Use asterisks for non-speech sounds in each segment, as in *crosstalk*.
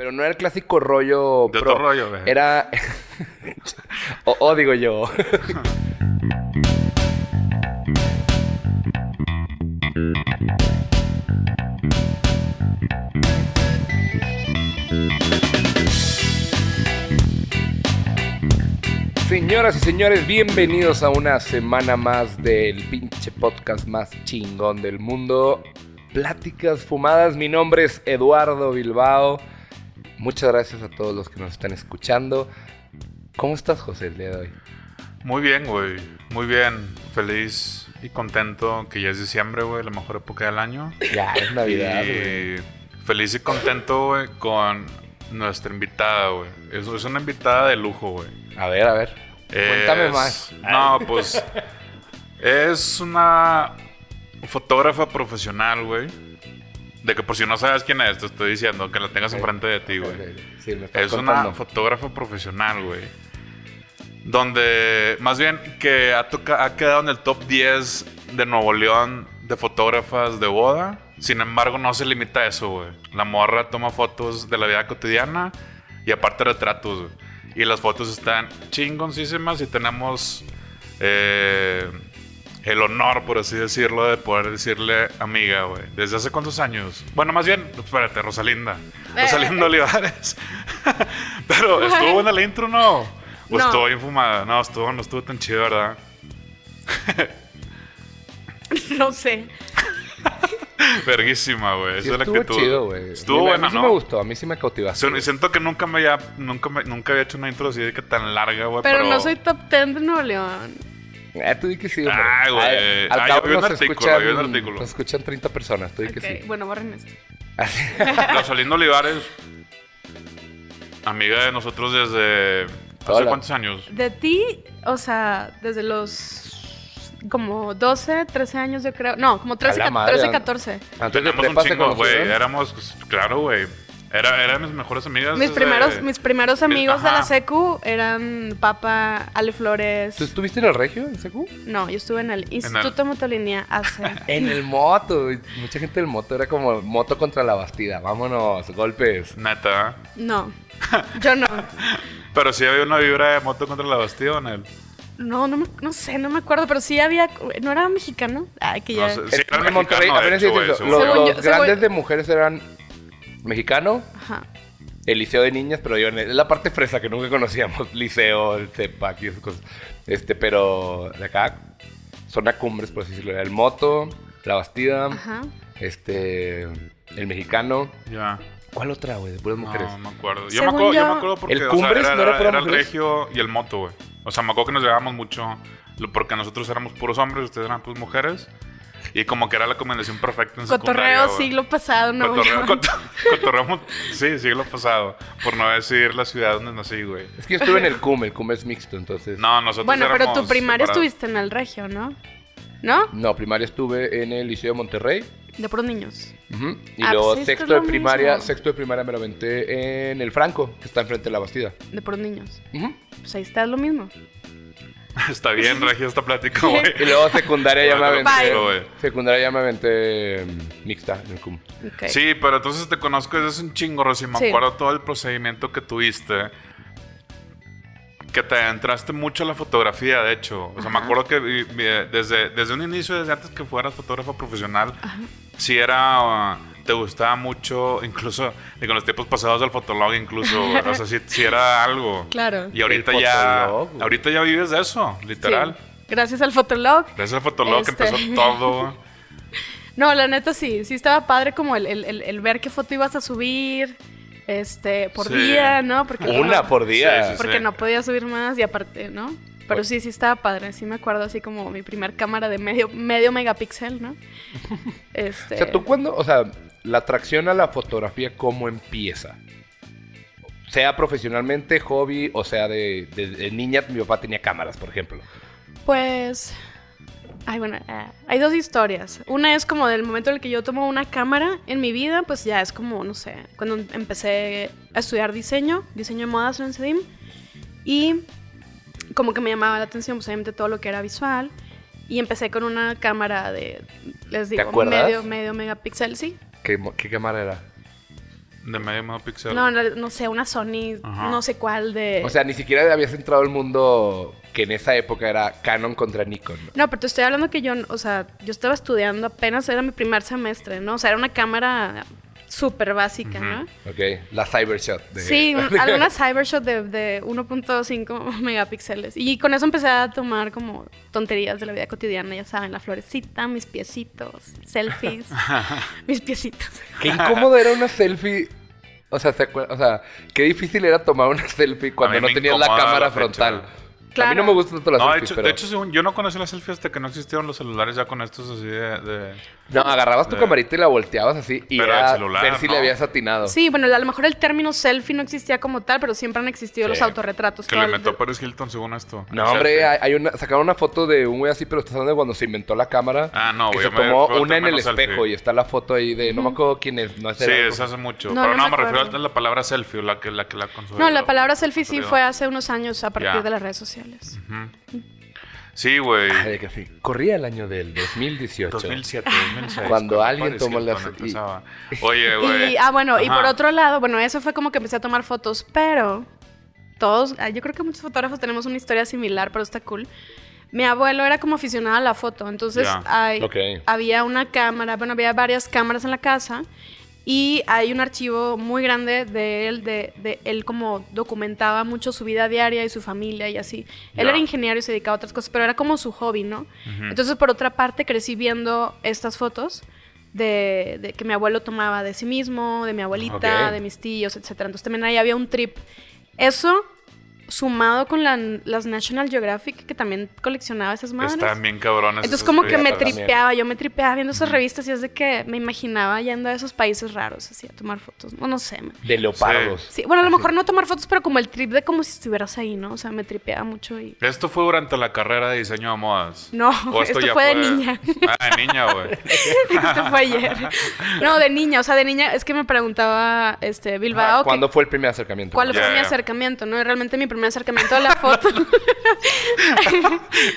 Pero no era el clásico rollo. De pro. otro rollo, güey. Era. *laughs* o, o digo yo. *laughs* Señoras y señores, bienvenidos a una semana más del pinche podcast más chingón del mundo. Pláticas fumadas, mi nombre es Eduardo Bilbao. Muchas gracias a todos los que nos están escuchando. ¿Cómo estás, José, el día de hoy? Muy bien, güey. Muy bien. Feliz y contento que ya es diciembre, güey. La mejor época del año. Ya, es Navidad, güey. Y feliz y contento, güey, con nuestra invitada, güey. Es, es una invitada de lujo, güey. A ver, a ver. Cuéntame Es- más. No, pues. es una fotógrafa profesional, güey. De que por si no sabes quién es, te estoy diciendo que la tengas enfrente de ti, güey. Sí, me estás Es contando. una fotógrafa profesional, güey. Donde, más bien, que ha, toca- ha quedado en el top 10 de Nuevo León de fotógrafas de boda. Sin embargo, no se limita a eso, güey. La morra toma fotos de la vida cotidiana y aparte retratos, güey. Y las fotos están chingoncísimas y tenemos eh, el honor, por así decirlo, de poder decirle amiga, güey. ¿Desde hace cuántos años? Bueno, más bien, espérate, Rosalinda. Rosalinda Olivares. *laughs* Pero estuvo buena la intro, ¿no? O No. estuvo bien fumada. No, estuvo, no estuvo tan chido, ¿verdad? *laughs* No sé. *laughs* Verguísima, güey. Sí, Esa es la estuvo actitud. chido, güey. Estuvo buena, A mí sí ¿no? me gustó, a mí sí me cautivaste. Y siento que nunca me había, nunca me- nunca había hecho una intro así de que tan larga, güey. Pero, no soy top 10 de Nuevo León. Eh, tú di que sí, hombre. Ay, güey. Al- Al Ah, cabo yo vi un nos artículo, escuchan, vi un artículo. nos escuchan 30 personas, tú di que sí. Bueno, borren esto. *laughs* Rosalinda Olivares, amiga de nosotros desde. ¿Hace Hola. cuántos años? De ti, o sea, desde los como 12, 13 años yo creo. No, como 13, A la ca- madre, 13 an- 14. Antes de Tenemos un prepa se chingo, güey. conocieron. Éramos, pues, claro, güey. Era, era de mis mejores amigas. Mis desde- primeros, mis primeros amigos de la secu eran Papa, Ale Flores. ¿Tú estuviste en el Regio, en Secu? No, yo estuve en el Instituto Motolinía hace. *laughs* En el moto. Mucha gente del moto era como moto contra la bastida. Vámonos, golpes. Neta. No, yo no. *laughs* Pero sí había una vibra de moto contra la Bastida en él. No, no, me- no sé, no me acuerdo, pero sí había. ¿No era mexicano? Ay, que ya. No sé. Sí, En- era Monterrey, mexicano, de hecho, según Los, según- grandes de mujeres eran mexicano, Ajá. el liceo de niñas, pero yo en la parte fresa que nunca conocíamos, *laughs* liceo, el CEPAC y esas cosas. Este, pero de acá, zona cumbres, por así decirlo, era el moto, la bastida, Ajá. este, el mexicano. Ya. ¿Cuál otra, güey? De puras mujeres. No, me acuerdo. Yo me acuerdo, yo... yo- me acuerdo porque ¿El o sea, Cumbres era, no era era- era el regio y el moto, güey. O sea, me acuerdo que nos llevábamos mucho porque nosotros éramos puros hombres, ustedes eran pues mujeres. Y como que era la combinación perfecta en Cotorreo siglo pasado, no. Cotorreo, *laughs* coto- cotorreo sí, siglo pasado. Por no decir la ciudad donde nací, güey. Es que yo estuve en el CUM, el CUM es mixto, entonces. No, nosotros Bueno, pero tu primaria separados. estuviste en el regio, ¿no? ¿No? No, primaria estuve en el Liceo de Monterrey. De puros niños. Ujú, Y Ah, luego pues esto sexto de lo primaria, mismo. sexto de primaria me lo aventé en el Franco, que está enfrente de la Bastida. De puros niños. Ujú. Pues ahí está lo mismo. *laughs* Está bien, Regia, esta plática, güey. Y luego secundaria ya me aventé. Secundaria ya me aventé mm, mixta en el CUM. Sí, pero entonces te conozco desde hace un chingo, Rosy. Me Sí. acuerdo todo el procedimiento que tuviste. Que te entraste mucho a la fotografía, de hecho. O sea, me Ajá. acuerdo que desde, desde un inicio, desde antes que fueras fotógrafo profesional, sí era. uh, te gustaba mucho, incluso y con los tiempos pasados del fotolog, incluso. o sea, sí, sí era algo. *laughs* Claro. Y ahorita El ya. fotolog. Ahorita ya vives de eso, literal. Sí. Gracias al Fotolog. Gracias al fotolog que Este. empezó todo. *laughs* No, la neta sí. Sí estaba padre como el, el- el- el ver qué foto ibas a subir. Este, por Sí. día, ¿no? Porque Una no, por día. Sí, sí, Porque no podía subir más y aparte, ¿no? Pero sí, sí estaba padre. Sí me acuerdo así como mi primer cámara de medio, medio megapíxel, ¿no? *laughs* Este... O sea, tú cuando, o sea, la atracción a la fotografía, ¿cómo empieza? Sea profesionalmente, hobby, o sea, de, niña, mi papá tenía cámaras, por ejemplo. Pues. Ay, bueno, eh, hay dos historias. Una es como del momento en el que yo tomo una cámara en mi vida, pues ya es como, no sé, cuando empecé a estudiar diseño, diseño de modas en el CEDIM, y como que me llamaba la atención, pues obviamente todo lo que era visual, y empecé con una cámara de, les digo, acuerdas? medio, medio megapíxel, sí. ¿Qué, cámara era? De medio megapíxel. No, no, no sé, una Sony, Ajá. no sé cuál de... O sea, ni siquiera habías entrado al mundo que en esa época era Canon contra Nikon. ¿no? No, pero te estoy hablando que yo, o sea, yo estaba estudiando apenas, era mi primer semestre, ¿no? O sea, era una cámara súper básica, ¿no? Ok, la Cybershot. De... Sí, un- *laughs* alguna Cybershot de, de 1.5 *laughs* megapíxeles. Y con eso empecé a tomar como tonterías de la vida cotidiana, ya saben, la florecita, mis piecitos, selfies, *laughs* mis piecitos. Qué incómodo era una selfie. O sea, ¿se o sea, qué difícil era tomar una selfie cuando no tenías la cámara la frontal. A mí no me gustan tanto las No, de selfies, hecho, pero... de hecho, según yo no conocí la selfie hasta que no existieron los celulares ya con estos así de... de- No, agarrabas tu Eh. camarita y la volteabas así y Pero era el celular, ver si ¿no? le habías atinado. Sí, bueno, a lo mejor el término selfie no existía como tal, pero siempre han existido Sí. los autorretratos. Que le metió Paris Hilton según esto. No, hombre, hay, hay una, sacaron una foto de un güey así, pero estás hablando de cuando se inventó la cámara. Ah, no, que güey, se tomó una en el espejo selfie. y está la foto ahí de, no me acuerdo quién es, no es Sí, eso hace mucho. No, pero no no, me me refiero a la palabra selfie, la que la, que la. No, la palabra selfie sí fue hace unos años a partir de las redes sociales. Sí, güey. Sí. Corría el año del 2018. 2007, 2006. Cuando alguien tomó la- Hilton empezaba. *laughs* Oye, Y, güey. ah, bueno, y Ajá. por otro lado, bueno, eso fue como que empecé a tomar fotos, pero todos, ah, yo creo que muchos fotógrafos tenemos una historia similar, pero está cool. Mi abuelo era como aficionado a la foto, entonces Ya. hay- Ok. había una cámara, bueno, había varias cámaras en la casa y hay un archivo muy grande de él, de, de él como documentaba mucho su vida diaria y su familia y así. Él era ingeniero y se dedicaba a otras cosas, pero era como su hobby, ¿no? Entonces, por otra parte, crecí viendo estas fotos de, de que mi abuelo tomaba de sí mismo, de mi abuelita, de mis tíos, etcétera. Entonces también ahí había un trip. Eso sumado con la- las National Geographic, que también coleccionaba esas madres. Están bien cabrones. Entonces como que me también. tripeaba, yo me tripeaba viendo esas revistas y es de que me imaginaba yendo a esos países raros así a tomar fotos. No, no sé. me- De leopardos. Sí, bueno, a lo mejor no tomar fotos, pero como el trip de como si estuvieras ahí, ¿no? O sea, me tripeaba mucho y... Esto fue durante la carrera de diseño de modas. No, ¿O esto fue de niña. Ah, de niña, güey. *laughs* Esto fue ayer. No, de niña, o sea, de niña es que me preguntaba este Bilbao Ah, que- ¿Cuándo fue el primer acercamiento? cuál fue mi acercamiento, ¿no? Y realmente mi primer acercamiento a la foto. *laughs*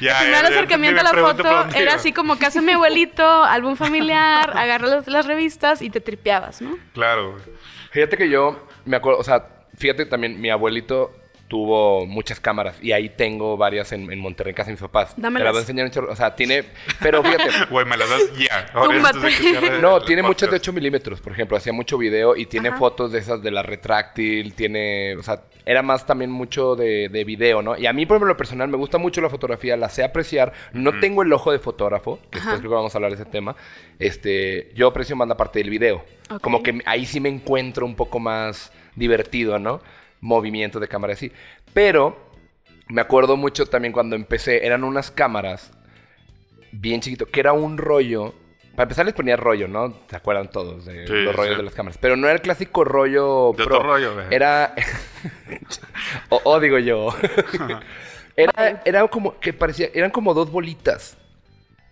Ya, *laughs* el primer acercamiento a la foto era así como casa de mi abuelito, álbum familiar, *laughs* agarras las, las revistas y te tripeabas, ¿no? Claro. Fíjate que yo me acuerdo, o sea, fíjate también, mi abuelito tuvo muchas cámaras y ahí tengo varias en, en Monterrey, en casa de mis papás. Te Dámelas. las voy a enseñar chorro. O sea, tiene. Pero fíjate. *laughs* Güey, me las das ya. Cierre No, el tiene muchas de podcast. 8 milímetros, por ejemplo. Hacía mucho video y tiene Ajá. fotos de esas de la retráctil. Tiene. O sea, era más también mucho de, de video, ¿no? Y a mí, por ejemplo, lo personal, me gusta mucho la fotografía, la sé apreciar. No tengo el ojo de fotógrafo, que después Ajá. creo que vamos a hablar de ese tema. Este, yo aprecio más la parte del video. Como que ahí sí me encuentro un poco más divertido, ¿no? Movimiento de cámara así. Pero me acuerdo mucho también cuando empecé, eran unas cámaras bien chiquito, que era un rollo. Para empezar les ponía rollo, ¿no? ¿Se acuerdan todos de Sí, los rollos sí. de las cámaras? Pero no era el clásico rollo De pro. otro rollo. Era... *laughs* o, o digo yo. *laughs* era, era como que parecía... Eran como dos bolitas.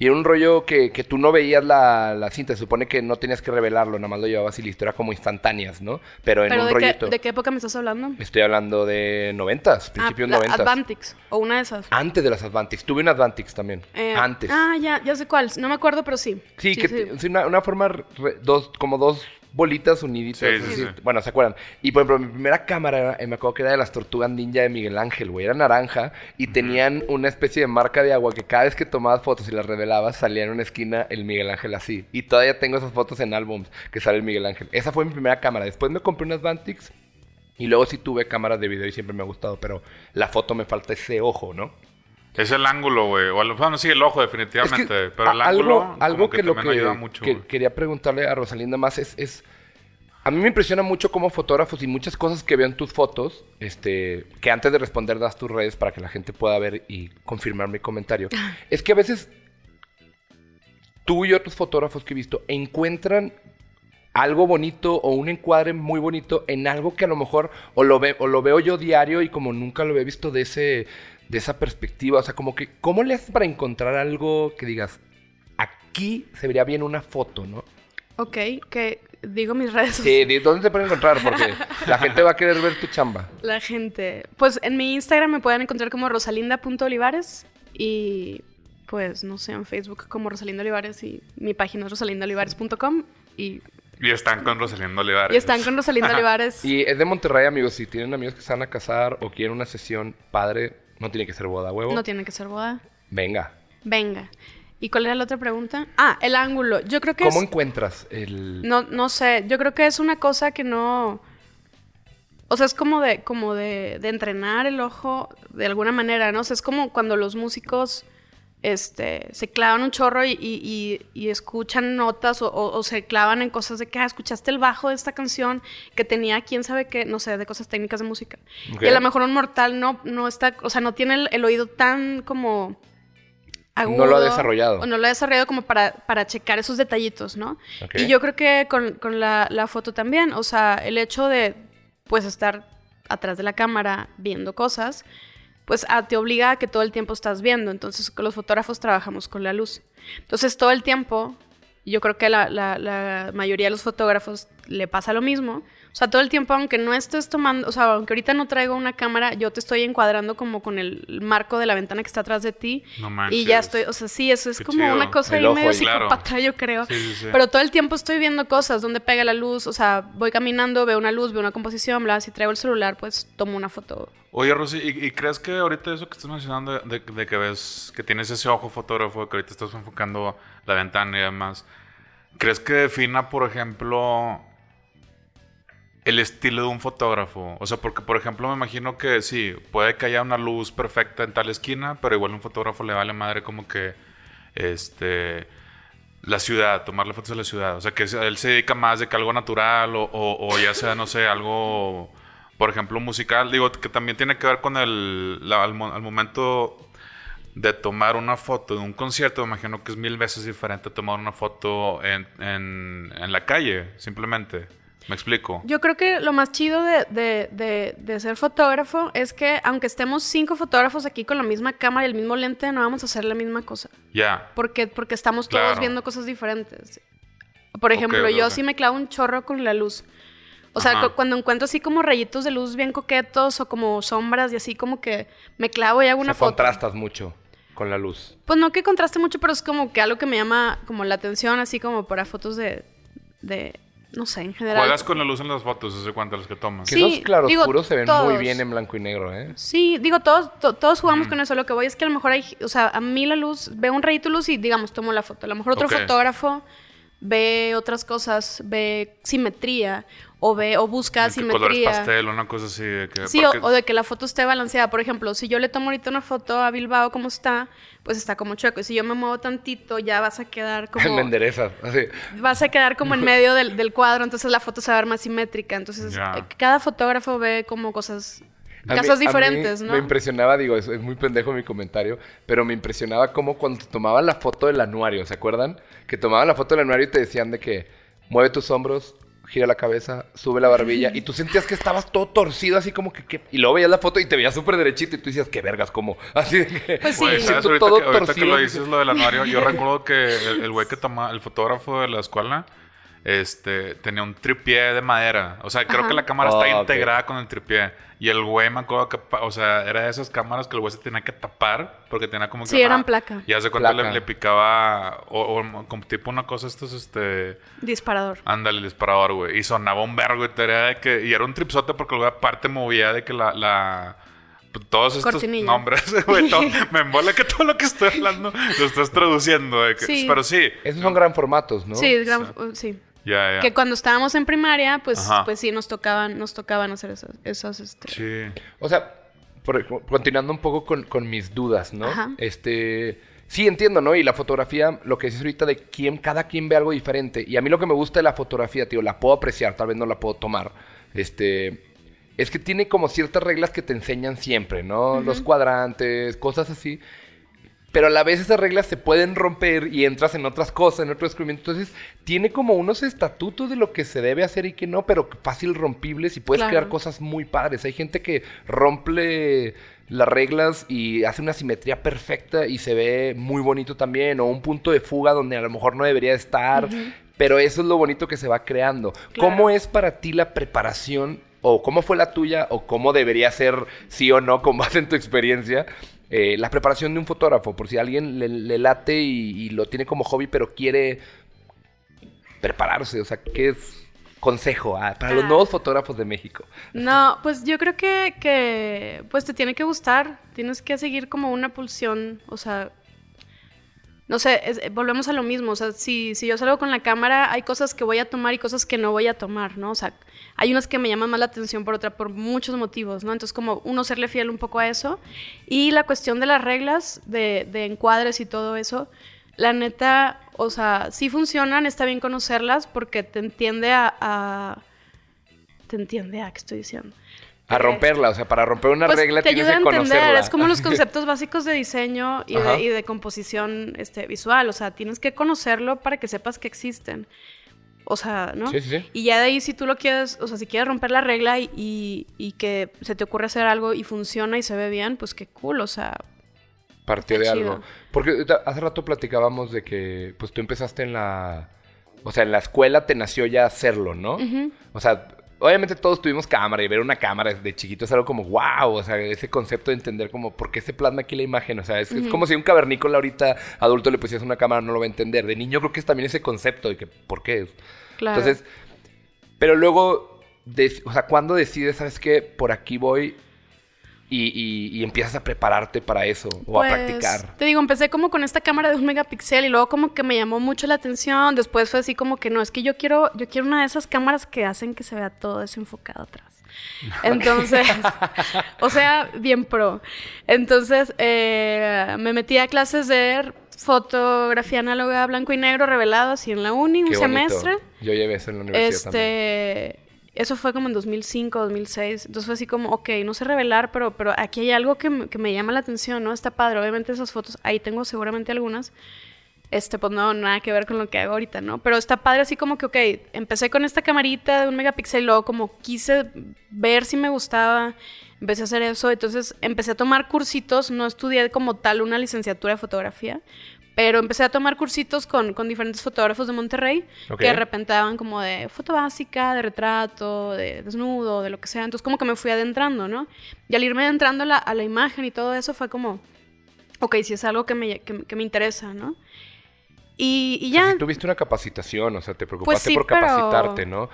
Y era un rollo que, que tú no veías la, la cinta. Se supone que no tenías que revelarlo, nada más lo llevabas y listo. Era como instantáneas, ¿no? Pero en Pero un de qué, rollito. ¿de qué época me estás hablando? Estoy hablando de noventas, principios ah, noventas. Advantix, o una de esas. Antes de las Advantix. Tuve una Advantix también. Eh, Antes. Ah, ya, ya sé cuál. No me acuerdo, pero sí. Sí, que sí, una, una forma, re- dos, como dos bolitas. Sí, sí, sí. Bueno, ¿se acuerdan? Y por ejemplo, mi primera cámara, eh, me acuerdo que era de las tortugas ninja de Miguel Ángel, güey. Era naranja y tenían una especie de marca de agua que cada vez que tomabas fotos y las revelabas, salía en una esquina el Miguel Ángel así. Y todavía tengo esas fotos en álbums que sale el Miguel Ángel. Esa fue mi primera cámara. Después me compré unas Vantix y luego sí tuve cámaras de video y siempre me ha gustado, pero la foto me falta ese ojo, ¿no? Es el ángulo, güey. O el- bueno, sí, el ojo, Es que definitivamente. pero a- el ángulo, algo, algo como que, lo que, ayuda mucho. que quería preguntarle a Rosalinda más es, es- a mí me impresiona mucho como fotógrafos y muchas cosas que veo en tus fotos, este, que antes de responder das tus redes para que la gente pueda ver y confirmar mi comentario. *laughs* es que a veces tú y otros fotógrafos que he visto encuentran algo bonito o un encuadre muy bonito en algo que a lo mejor o lo, ve, o lo veo yo diario y como nunca lo he visto de ese de esa perspectiva, o sea, como que ¿cómo le haces para encontrar algo que digas aquí se vería bien una foto, ¿no? Ok, que digo mis *laughs* redes Sí, sociales. ¿de ¿dónde te pueden encontrar? Porque *laughs* la gente va a querer ver tu chamba. La gente. Pues en mi Instagram me pueden encontrar como rosalinda.olivares y pues no sé, en Facebook como Rosalinda Olivares y mi página es rosalindaolivares.com y Y están con Rosalindo Olivares. Y están con Rosalindo *laughs* Olivares. Y es de Monterrey, amigos. Si tienen amigos que se van a casar o quieren una sesión padre, no tiene que ser boda, huevo. No tiene que ser boda. Venga. Venga. ¿Y cuál era la otra pregunta? Ah, el ángulo. Yo creo que ¿Cómo es... encuentras el...? No, no sé. Yo creo que es una cosa que no... O sea, es como de, como de, de entrenar el ojo de alguna manera, ¿no? O sea, es como cuando los músicos este, se clavan un chorro y, y- y- y escuchan notas o, o- o se clavan en cosas de que, ah, escuchaste el bajo de esta canción que tenía quién sabe qué, no sé, de cosas técnicas de música. Ok. Y a lo mejor un mortal no, no está, o sea, no tiene el, el oído tan como agudo. No lo ha desarrollado. O no lo ha desarrollado como para, para checar esos detallitos, ¿no? Y yo creo que con, con la, la foto también, o sea, el hecho de, pues, estar atrás de la cámara viendo cosas, pues ah, te obliga a que todo el tiempo estás viendo. Entonces, los fotógrafos trabajamos con la luz. Entonces, todo el tiempo, yo creo que la, la- la mayoría de los fotógrafos le pasa lo mismo. O sea, todo el tiempo, aunque no estés tomando, o sea, aunque ahorita no traigo una cámara, yo te estoy encuadrando como con el marco de la ventana que está atrás de ti. No manches. Y ya estoy, o sea, sí, eso es Qué como chido. una cosa El ahí medio. Claro. psicópata, yo creo. Sí, sí, sí. Pero todo el tiempo estoy viendo cosas, donde pega la luz, o sea, voy caminando, veo una luz, veo una composición, bla, si traigo el celular, pues tomo una foto. Oye, Rosy, ¿y, y crees que ahorita eso que estás mencionando de, de que ves que tienes ese ojo fotógrafo, que ahorita estás enfocando la ventana y demás, ¿crees que defina, por ejemplo, el estilo de un fotógrafo? O sea, porque, por ejemplo, me imagino que sí, puede que haya una luz perfecta en tal esquina, pero igual a un fotógrafo le vale madre como que, este... La ciudad, tomarle fotos de la ciudad. O sea, que él se dedica más de que algo natural o, o- ya sea, no sé, algo por ejemplo, musical, digo, que también tiene que ver con el, al, al momento de tomar una foto de un concierto, me imagino que es mil veces diferente tomar una foto en, en, en la calle, simplemente. ¿Me explico? Yo creo que lo más chido de, de- de- de ser fotógrafo es que aunque estemos cinco fotógrafos aquí con la misma cámara y el mismo lente, no vamos a hacer la misma cosa. Ya. Porque, porque estamos todos Claro. viendo cosas diferentes. Por ejemplo, yo ok. sí me clavo un chorro con la luz. O sea, Ajá. cuando encuentro así como rayitos de luz bien coquetos o como sombras y así como que me clavo y hago O una sea, foto. contrastas mucho con la luz. Pues no que contraste mucho, pero es como que algo que me llama como la atención, así como para fotos de, de no sé, en general. Juegas con la luz en las fotos, ¿hace cuánto las que tomas? Que Sí, esos claroscuros digo, se ven muy todos. bien en blanco y negro, ¿eh? Sí, digo, todos, to- todos jugamos con eso. Lo que voy es que a lo mejor hay, o sea, a mí la luz, veo un rayito de luz y digamos, tomo la foto. A lo mejor otro fotógrafo ve otras cosas, ve simetría o ve o busca De que colores simetría. pastel, una cosa así. de que- Sí, o, o de que la foto esté balanceada. Por ejemplo, si yo le tomo ahorita una foto a Bilbao como está, pues está como chueco. Y si yo me muevo tantito, ya vas a quedar *laughs* como... Me enderezas. Así. vas a quedar como en *laughs* medio del, del cuadro, entonces la foto se va a ver más simétrica. Entonces, cada fotógrafo ve como cosas, Mí- mí diferentes, ¿no? Me impresionaba, digo, es, es muy pendejo mi comentario, pero me impresionaba como cuando tomaban la foto del anuario, ¿se acuerdan? Que tomaban la foto del anuario y te decían de que mueve tus hombros, gira la cabeza, sube la barbilla, y tú sentías que estabas todo torcido, así como que, que- y luego veías la foto y te veías súper derechito, y tú decías, qué vergas, como, *laughs* así de que, Pues sí. Sí, ¿sabes? siento Ahorita, todo que, ahorita que torcido. lo dices lo del anuario, yo recuerdo que el el güey que toma, el fotógrafo de la escuela, este, tenía un tripié de madera. O sea, creo Ajá. que la cámara Ah, está ok. integrada con el tripié. Y el güey me acuerdo que, o sea, era de esas cámaras que el güey se tenía que tapar porque tenía como que. Sí, eran placa. Y hace Placa. le, le picaba, o, o como tipo una cosa, estos, este. Disparador. Ándale, disparador, güey. Y sonaba un vergo y te era de que. Y era un tripsote porque el güey aparte movía de que la. la pues, todos estos Cortinilla. nombres, *laughs* güey. todo- *laughs* me embola que todo lo que estoy hablando lo estás traduciendo. que- Sí. Pero sí. esos son gran formatos, ¿no? Sí, es gran- uh, sí. Que cuando estábamos en primaria, pues, Ajá. pues sí, nos tocaban, nos tocaban hacer esas, esas este... Sí. O sea, por- continuando un poco con, con mis dudas, ¿no? Ajá. Este. Sí, entiendo, ¿no? Y la fotografía, lo que dices ahorita de quién, cada quien ve algo diferente. Y a mí lo que me gusta de la fotografía, tío, la puedo apreciar, tal vez no la puedo tomar. Este. Es que tiene como ciertas reglas que te enseñan siempre, ¿no? Los cuadrantes, cosas así. Pero a la vez esas reglas se pueden romper y entras en otras cosas, en otro descubrimiento. Entonces, tiene como unos estatutos de lo que se debe hacer y que no, pero fácil rompibles y puedes Claro. crear cosas muy padres. Hay gente que rompe las reglas y hace una simetría perfecta y se ve muy bonito también, o un punto de fuga donde a lo mejor no debería estar, pero eso es lo bonito que se va creando. ¿Cómo es para ti la preparación, o cómo fue la tuya, o cómo debería ser, sí o no, con base *laughs* en tu experiencia? Eh, la preparación de un fotógrafo, por si alguien le, le late y, y lo tiene como hobby, pero quiere prepararse? O sea, ¿qué es consejo ah, para los Ah. nuevos fotógrafos de México? No, pues yo creo que, que pues te tiene que gustar, tienes que seguir como una pulsión, o sea, no sé, es- volvemos a lo mismo, o sea, si, si yo salgo con la cámara, hay cosas que voy a tomar y cosas que no voy a tomar, ¿no? O sea, hay unas que me llaman más la atención por otra, por muchos motivos, ¿no? Entonces, como uno serle fiel un poco a eso. Y la cuestión de las reglas, de, de encuadres y todo eso, la neta, o sea, sí funcionan, está bien conocerlas porque te entiende a... a- te entiende a, ¿qué estoy diciendo? A romperla, o sea, para romper una Pues, regla te tienes ayuda a que entender, conocerla. es como los *laughs* conceptos básicos de diseño y de, y de composición este, visual, o sea, tienes que conocerlo para que sepas que existen. O sea, ¿no? Sí, sí, sí. Y ya de ahí si tú lo quieres, o sea, si quieres romper la regla y, y- y que se te ocurre hacer algo y funciona y se ve bien, pues qué cool, o sea, Partió de algo. Porque hace rato platicábamos de que, pues tú empezaste en la. O sea, en la escuela te nació ya hacerlo, ¿no? O sea, obviamente todos tuvimos cámara y ver una cámara de chiquito es algo como wow. O sea, ese concepto de entender como por qué se plasma aquí la imagen. O sea, es, es como si un cavernícola ahorita adulto le pusieras una cámara, no lo va a entender. De niño creo que es también ese concepto de que por qué. claro. Entonces, pero luego, o sea, cuando decides, sabes qué, por aquí voy y, y- y empiezas a prepararte para eso o a Pues, practicar. Te digo, empecé como con esta cámara de un megapíxel y luego como que me llamó mucho la atención. Después fue así como que no, es que yo quiero, yo quiero una de esas cámaras que hacen que se vea todo desenfocado atrás. *laughs* Entonces, o sea, bien pro. Entonces, eh, me metí a clases de fotografía análoga blanco y negro revelado así en la uni, un bonito. semestre. Yo llevé eso en la universidad también. Eso fue como en 2005, 2006. Entonces fue así como, ok, no sé revelar, pero, pero aquí hay algo que, que me llama la atención, ¿no? Está padre. Obviamente esas fotos, ahí tengo seguramente algunas. Este, pues no, nada que ver con lo que hago ahorita, ¿no? Pero está padre así como que, ok, empecé con esta camarita de un megapíxel, luego como quise ver si me gustaba, empecé a hacer eso, entonces empecé a tomar cursitos, no estudié como tal una licenciatura de fotografía, pero empecé a tomar cursitos con, con diferentes fotógrafos de Monterrey que de repente daban como de foto básica, de retrato, de desnudo, de lo que sea. Entonces como que me fui adentrando, ¿no? Y al irme adentrando a la, a la imagen y todo eso fue como, ok, si es algo que me, que, que me interesa, ¿no? Y, y ya... si tuviste una capacitación, o sea, te preocupaste sí, por pero- capacitarte, ¿no?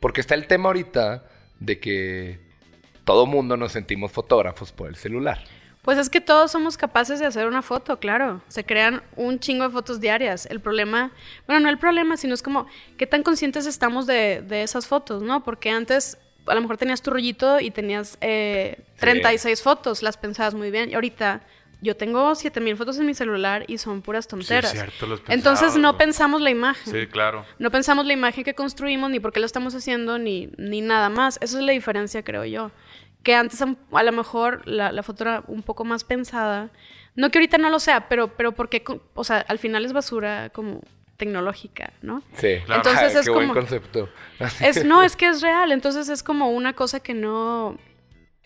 Porque está el tema ahorita de que todo mundo nos sentimos fotógrafos por el celular. Pues es que todos somos capaces de hacer una foto, claro. Se crean un chingo de fotos diarias. El problema, bueno, no el problema, sino es como qué tan conscientes estamos de, de esas fotos, ¿no? Porque antes a lo mejor tenías tu rollito y tenías eh, 36 fotos, las pensabas muy bien. Y ahorita yo tengo 7000 fotos en mi celular y son puras tonteras. cierto, los Entonces no pensamos la imagen. Sí, claro. No pensamos la imagen que construimos, ni por qué lo estamos haciendo, ni, ni nada más. Esa es la diferencia, creo yo. Que antes a, lo mejor la, la foto era un poco más pensada. No que ahorita no lo sea, pero, pero porque, o sea, al final es basura como tecnológica, ¿no? Sí. Claro. Entonces es Qué buen como- concepto. Es, no, *laughs* es que es real. Entonces es como una cosa que no...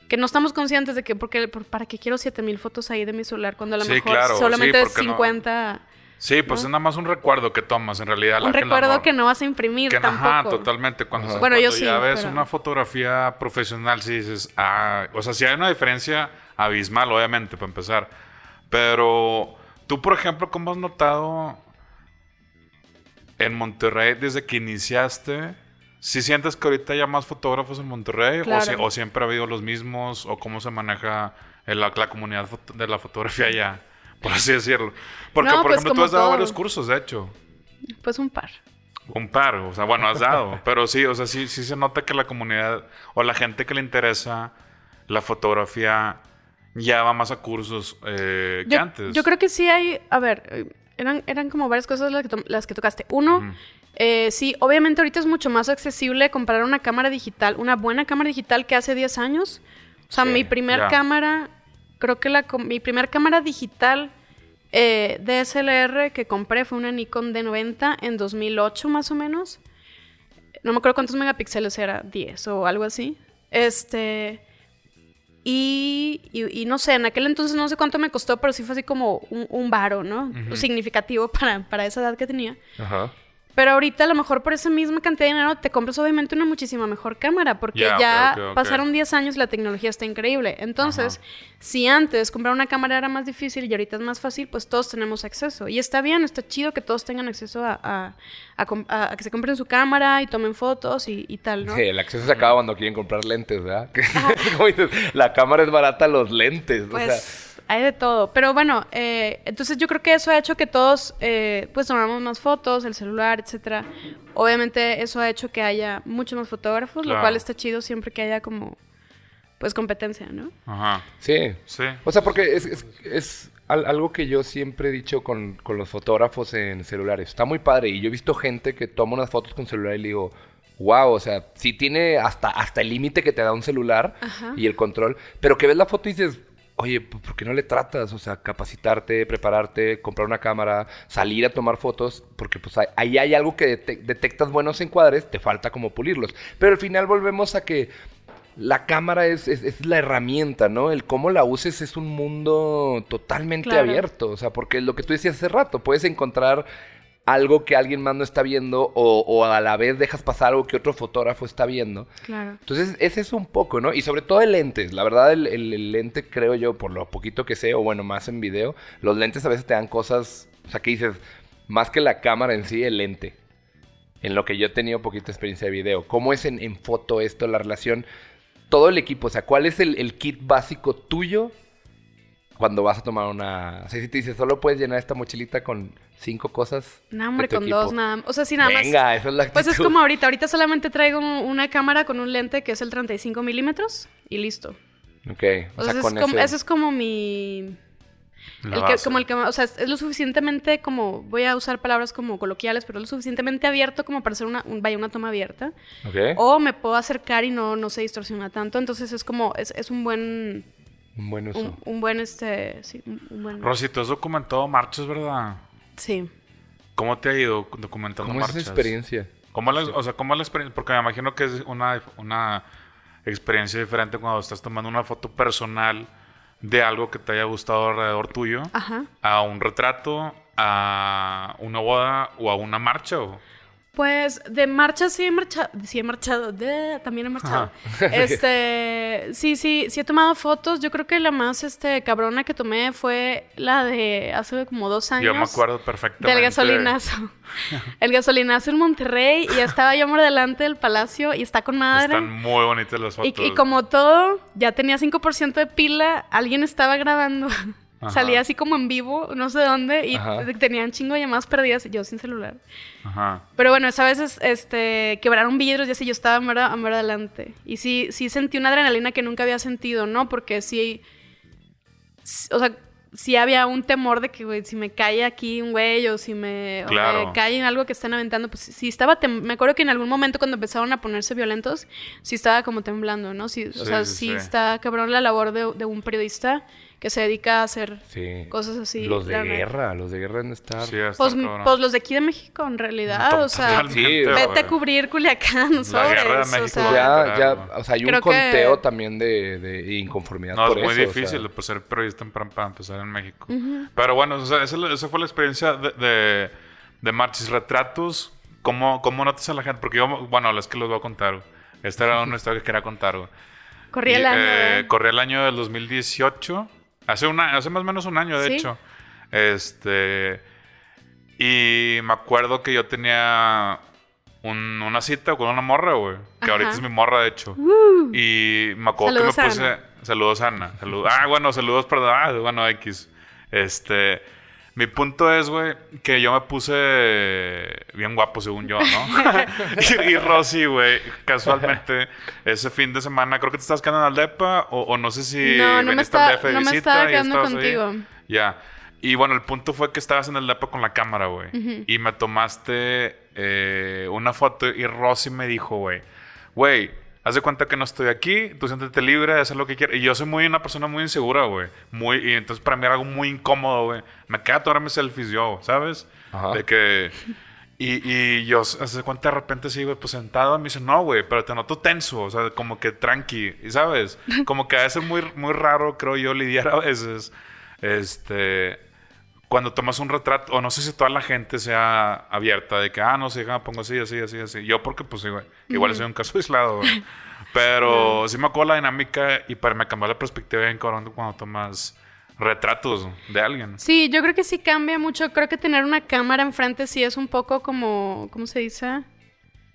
Que no estamos conscientes de que, porque, por- ¿para qué quiero 7000 fotos ahí de mi celular? Cuando a lo Sí, mejor claro, sí, solamente no- 50... Sí, pues es nada más un recuerdo que tomas en realidad. la- un que la recuerdo que no vas a imprimir que, tampoco. Ajá, totalmente. Cuando, Ajá. Bueno, yo cuando sí, ya ves pero- una fotografía profesional, sí dices, ah, o sea, sí hay una diferencia abismal, obviamente, para empezar. Pero tú, por ejemplo, ¿cómo has notado en Monterrey desde que iniciaste? ¿Si sientes que ahorita hay más fotógrafos en Monterrey? O, si- siempre ha habido los mismos? ¿O cómo se maneja el- la, la comunidad de la fotografía allá? Por así decirlo. Porque, No, por pues, ejemplo, tú has dado todo. varios cursos, de hecho. Pues un par. Un par, o sea, bueno, has dado, *laughs* pero sí, o sea, sí, sí se nota que la comunidad o la gente que le interesa la fotografía ya va más a cursos eh, que Yo, antes. yo creo que sí hay, a ver, eh, eran, eran como varias cosas las que, to- las que tocaste. Uno, eh, sí, obviamente ahorita es mucho más accesible comprar una cámara digital, una buena cámara digital que hace 10 años. O sea, Sí, mi primer ya. cámara, creo que la, mi primer cámara digital eh, DSLR que compré fue una Nikon D90 en 2008 más o menos. No me acuerdo cuántos megapíxeles era, 10 o algo así. Este... Y, y- y no sé, en aquel entonces no sé cuánto me costó, pero sí fue así como un, un varo, ¿no? Significativo para, para esa edad que tenía. Ajá. Pero ahorita a lo mejor por esa misma cantidad de dinero te compras obviamente una muchísima mejor cámara porque Ya, pasaron 10 años y la tecnología está increíble. Entonces, si antes comprar una cámara era más difícil y ahorita es más fácil, pues todos tenemos acceso. Y está bien, está chido que todos tengan acceso a, a- a com- a- a que se compren su cámara y tomen fotos y, y tal, ¿no? Sí, el acceso se acaba cuando quieren comprar lentes, ¿verdad? *laughs* Como dices, la cámara es barata, los lentes. o sea, Pues hay de todo. Pero bueno, eh, entonces yo creo que eso ha hecho que todos eh, pues tomamos más fotos, el celular, etcétera. Obviamente eso ha hecho que haya muchos más fotógrafos, lo cual está chido siempre que haya como pues competencia, ¿no? Ajá. sí. Sí. O sea, porque es, es- es al- algo que yo siempre he dicho con, con los fotógrafos en celulares. Está muy padre. Y yo he visto gente que toma unas fotos con celular y le digo, wow, o sea, sí tiene hasta, hasta el límite que te da un celular Ajá. y el control. Pero que ves la foto y dices, oye, ¿por qué no le tratas? O sea, capacitarte, prepararte, comprar una cámara, salir a tomar fotos, porque pues ahí- ahí hay algo que dete- detectas buenos encuadres, te falta como pulirlos. Pero al final volvemos a que la cámara es, es- es la herramienta, ¿no? El cómo la uses es un mundo totalmente Claro. abierto. O sea, porque lo que tú decías hace rato, puedes encontrar algo que alguien más no está viendo o, o a la vez dejas pasar algo que otro fotógrafo está viendo. Claro. Entonces, ese es un poco, ¿no? Y sobre todo el lentes. La verdad, el, el- el lente, creo yo, por lo poquito que sé, o bueno, más en video, los lentes a veces te dan cosas, o sea, que dices, más que la cámara en sí, el lente. En lo que yo he tenido poquita experiencia de video. ¿Cómo es en, en foto esto, la relación? Todo el equipo, o sea, ¿cuál es el, el kit básico tuyo cuando vas a tomar una... O sea, si te dices, solo puedes llenar esta mochilita con cinco cosas. No, hombre, de tu con equipo". dos nada más. O sea, sí, nada más. Venga, esa es la Pues es actitud. como ahorita. Ahorita solamente traigo una cámara con un lente que es el 35 milímetros y listo. Ok, O, o sea, con es como, ese... ese es como mi... El que, como el que, o sea, es lo suficientemente como, voy a usar palabras como coloquiales, pero es lo suficientemente abierto como para hacer una, un- vaya, una toma abierta. Ok, O me puedo acercar y no, no se distorsiona tanto. Entonces es como, es, es un buen, un buen uso. un, un buen, este, sí, un, buen... Rosy, tú has documentado marchas, ¿verdad? Sí. ¿Cómo te ha ido documentando ¿Cómo es marchas? esa experiencia? ¿Cómo la, o sea, ¿cómo es la experiencia? Porque me imagino que es una, una experiencia diferente cuando estás tomando una foto personal de algo que te haya gustado alrededor tuyo Ajá. a un retrato, a una boda o a una marcha. O... Pues de marcha sí he marchado, sí he marchado, de- también he marchado. *laughs* Este, sí, sí, sí he tomado fotos. Yo creo que la más este cabrona que tomé fue la de hace como dos años. Yo me acuerdo perfectamente. Del gasolinazo. *laughs* El gasolinazo en Monterrey y estaba yo por delante del palacio y está con madre. Están muy bonitas las Y, fotos. y como todo, ya tenía 5% de pila, alguien estaba grabando. Ajá. Salía así como en vivo, no sé dónde, y Ajá. tenían chingo de llamadas perdidas y yo sin celular. Ajá. Pero bueno, esa vez es- este, quebraron vidrios y así yo estaba a mero adelante. Y sí, sí sentí una adrenalina que nunca había sentido, ¿no? Porque sí, o sea, sí había un temor de que, güey, si me cae aquí un güey o si me, o Claro. me cae en algo que están aventando, pues sí estaba, me acuerdo que en algún momento cuando empezaron a ponerse violentos, sí estaba como temblando, ¿no? Sí, Sí, o sea, sí, sí, sí. está cabrón la labor de, de un periodista que se dedica a hacer Sí. cosas así. Los de la guerra, los de guerra deben estar. Sí, Pues, pues los de aquí de México, en realidad, o sea... güey. Vete a cubrir Culiacán, guerra de sobres, México, o sea, Pues ya, ya, o sea, hay un que- conteo también de, de inconformidad No, por es muy eso, o difícil sea. pues, ser periodista para, para empezar en México. Pero bueno, o sea, esa, esa fue la experiencia de, de, de marchas, retratos. ¿Cómo, ¿Cómo notas a la gente? Porque yo, bueno, es que los voy a contar. Esta era una *laughs* historia que quería contar. corría el año. eh, ¿eh? corría el año del 2018. Hace, una, hace más o menos un año, de Sí. hecho. Este. Y me acuerdo que yo tenía un- una cita con una morra, güey. Que Ajá. ahorita es mi morra, de hecho. Y me acuerdo que me puse. Ana. Saludos, Ana. Saludos. Ah, bueno, saludos, perdón. Ah, bueno, X. Este. Mi punto es, güey, que yo me puse bien guapo, según yo, ¿no? *laughs* *laughs* y, y Rosy, güey, casualmente, ese fin de semana, creo que te estabas quedando en Aldepa, o, o no sé si No, no me, viniste al está, DF de no me estaba quedando contigo. Ya. Y bueno, el punto fue que estabas en el DEPA con la cámara, güey. Y me tomaste eh, una foto y Rosy me dijo, güey, güey, haz de cuenta que no estoy aquí, tú siéntete libre de hacer lo que quieras. Y yo soy muy una persona muy insegura, güey. Muy, y entonces para mí era algo muy incómodo, güey. Me queda tomarme selfies yo, ¿sabes? Ajá. De que... Y, y yo, haz de cuenta de repente sí, güey, pues sentado, me dice, no, güey, pero te noto tenso, o sea, como que tranqui, y ¿sabes? Como que a veces muy, muy raro, creo yo, lidiar a veces, este, cuando tomas un retrato, o no sé si toda la gente sea abierta de que, ah, no sé, pongo así, así, así, así. Yo porque, pues, igual, igual soy un caso aislado, güey. *laughs* Pero sí me acuerdo la dinámica y para me cambió la perspectiva bien cabrón cuando tomas retratos de alguien. Sí, yo creo que sí cambia mucho. Creo que tener una cámara enfrente sí es un poco como, ¿cómo se dice?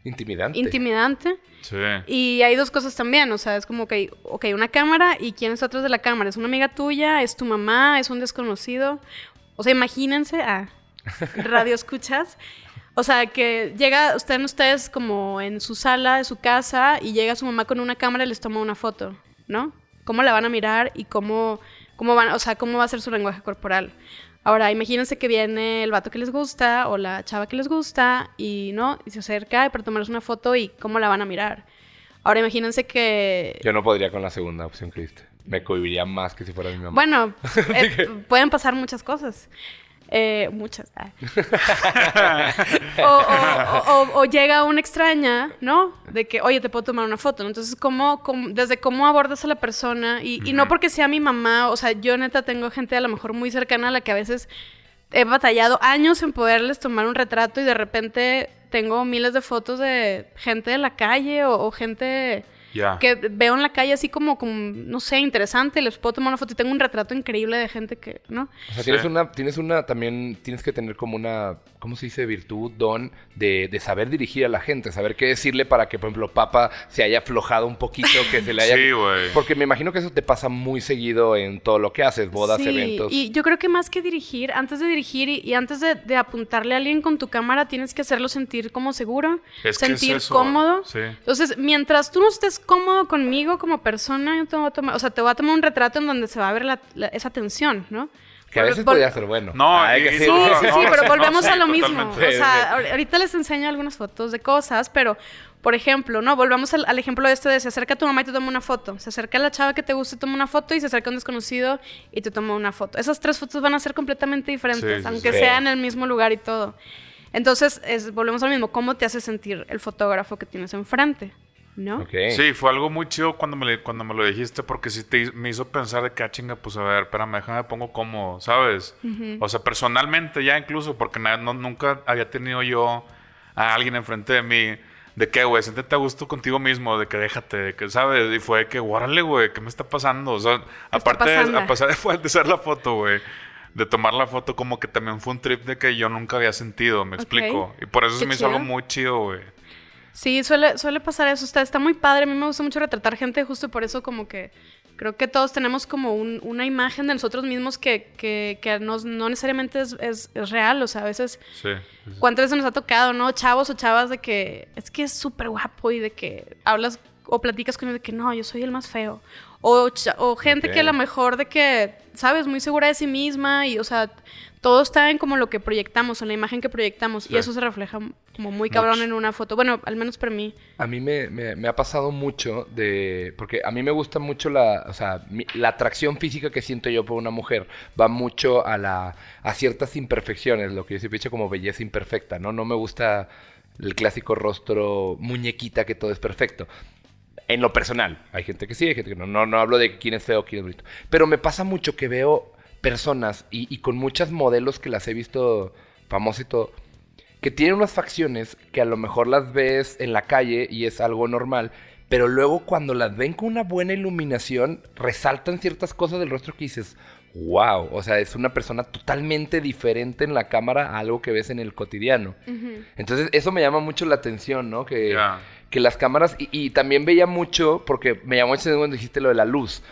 Intimidante. Intimidante. Sí. Y hay dos cosas también, o sea, es como que, ok, una cámara y quién está atrás de la cámara. ¿Es una amiga tuya? ¿Es tu mamá? ¿Es un desconocido? O sea, imagínense, ah, radio escuchas. O sea, que llega, están ustedes como en su sala de su casa y llega su mamá con una cámara y les toma una foto, ¿no? ¿Cómo la van a mirar y cómo, cómo van, o sea, cómo va a ser su lenguaje corporal? Ahora, imagínense que viene el vato que les gusta o la chava que les gusta y no, y se acerca para tomarles una foto y cómo la van a mirar. Ahora, imagínense que. Yo no podría con la segunda opción que diste. Me cohibiría más que si fuera mi mamá. Bueno, *laughs* eh, pueden pasar muchas cosas. Eh, muchas. o, llega una extraña, ¿no? De que, oye, te puedo tomar una foto. Entonces, ¿cómo, desde cómo abordas a la persona, y, y, no porque sea mi mamá, o sea, yo neta tengo gente a lo mejor muy cercana a la que a veces he batallado años en poderles tomar un retrato y de repente tengo miles de fotos de gente de la calle o gente que veo en la calle así como, como, no sé, interesante, les puedo tomar una foto y tengo un retrato increíble de gente que, ¿no? O sea, tienes una, tienes una, también tienes que tener como una, ¿cómo se dice? Virtud, don, de, de saber dirigir a la gente, saber qué decirle para que, por ejemplo, Papa se haya aflojado un poquito, que se le haya... *laughs* sí, güey. Porque me imagino que eso te pasa muy seguido en todo lo que haces, bodas, sí, eventos. y yo creo que más que dirigir, antes de dirigir y, antes de, apuntarle a alguien con tu cámara, tienes que hacerlo sentir como seguro, sentir cómodo. Sí. Entonces, mientras tú no estés cómodo conmigo, como persona, yo te voy a tomar, o sea, te voy a tomar un retrato en donde se va a ver esa tensión, ¿no? Que a veces podría ser bueno. No, sí, sí, sí, pero volvemos a lo mismo. O sea, ahorita les enseño algunas fotos de cosas, pero, por ejemplo, ¿no? Volvamos al, ejemplo de este de se acerca a tu mamá y te toma una foto. Se acerca a la chava que te gusta y toma una foto y se acerca a un desconocido y te toma una foto. Esas tres fotos van a ser completamente diferentes, aunque sean en el mismo lugar y todo. Entonces, es, volvemos al mismo. ¿Cómo te hace sentir el fotógrafo que tienes enfrente? ¿No? Sí, fue algo muy chido cuando me, cuando me lo dijiste porque sí te, me hizo pensar de que, ah, chinga, pues a ver, espérame, déjame pongo como, ¿sabes? O sea, personalmente ya incluso, porque no, nunca había tenido yo a alguien enfrente de mí de que, güey, siéntete a gusto contigo mismo, de que déjate, de que, ¿sabes? Y fue que, guárale, güey, ¿qué me está pasando? O sea, aparte de, a pasar de *laughs* hacer la foto, güey de tomar la foto como que también fue un trip de que yo nunca había sentido, me explico. Y por eso se me hizo algo muy chido, güey. Sí, suele, suele pasar eso. Está, está muy padre. A mí me gusta mucho retratar gente justo por eso como que creo que todos tenemos como una imagen de nosotros mismos que, que, que no, necesariamente es, es, real. O sea, a veces... Sí, ¿Cuántas veces nos ha tocado, no? Chavos o chavas de que es que es súper guapo y de que hablas o platicas con él de que no, yo soy el más feo. O, o gente que a lo mejor de que, ¿sabes? Muy segura de sí misma y, o sea, todo está en como lo que proyectamos, en la imagen que proyectamos. Y eso se refleja como muy cabrón en una foto. Bueno, al menos para mí. A mí me, me, ha pasado mucho de... Porque a mí me gusta mucho la... O sea, la atracción física que siento yo por una mujer va mucho a, la, a ciertas imperfecciones, lo que yo siempre he dicho como belleza imperfecta, ¿no? No me gusta el clásico rostro muñequita que todo es perfecto. En lo personal. Hay gente que sí, hay gente que no. No, no hablo de quién es feo, quién es bonito. Pero me pasa mucho que veo personas y, con muchas modelos que las he visto famosas y todo, que tienen unas facciones que a lo mejor las ves en la calle y es algo normal, pero luego cuando las ven con una buena iluminación, resaltan ciertas cosas del rostro que dices, wow, o sea, es una persona totalmente diferente en la cámara a algo que ves en el cotidiano. Entonces, eso me llama mucho la atención, ¿no? Que, que las cámaras, y, también veía mucho, porque me llamó mucho cuando dijiste lo de la luz.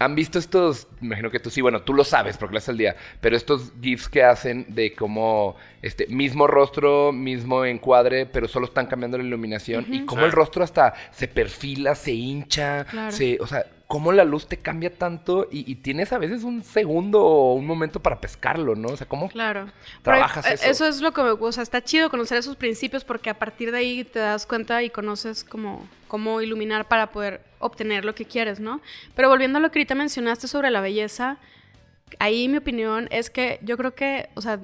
¿Han visto estos? Me imagino que tú sí, bueno, tú lo sabes porque lo haces el día, pero estos GIFs que hacen de como este mismo rostro, mismo encuadre, pero solo están cambiando la iluminación y cómo el rostro hasta se perfila, se hincha, se, o sea, cómo la luz te cambia tanto y, tienes a veces un segundo o un momento para pescarlo, ¿no? O sea, cómo claro. trabajas eh, eso. Eso es lo que me gusta. Está chido conocer esos principios porque a partir de ahí te das cuenta y conoces cómo, cómo iluminar para poder obtener lo que quieres, ¿no? Pero volviendo a lo que ahorita mencionaste sobre la belleza, ahí mi opinión es que yo creo que, o sea,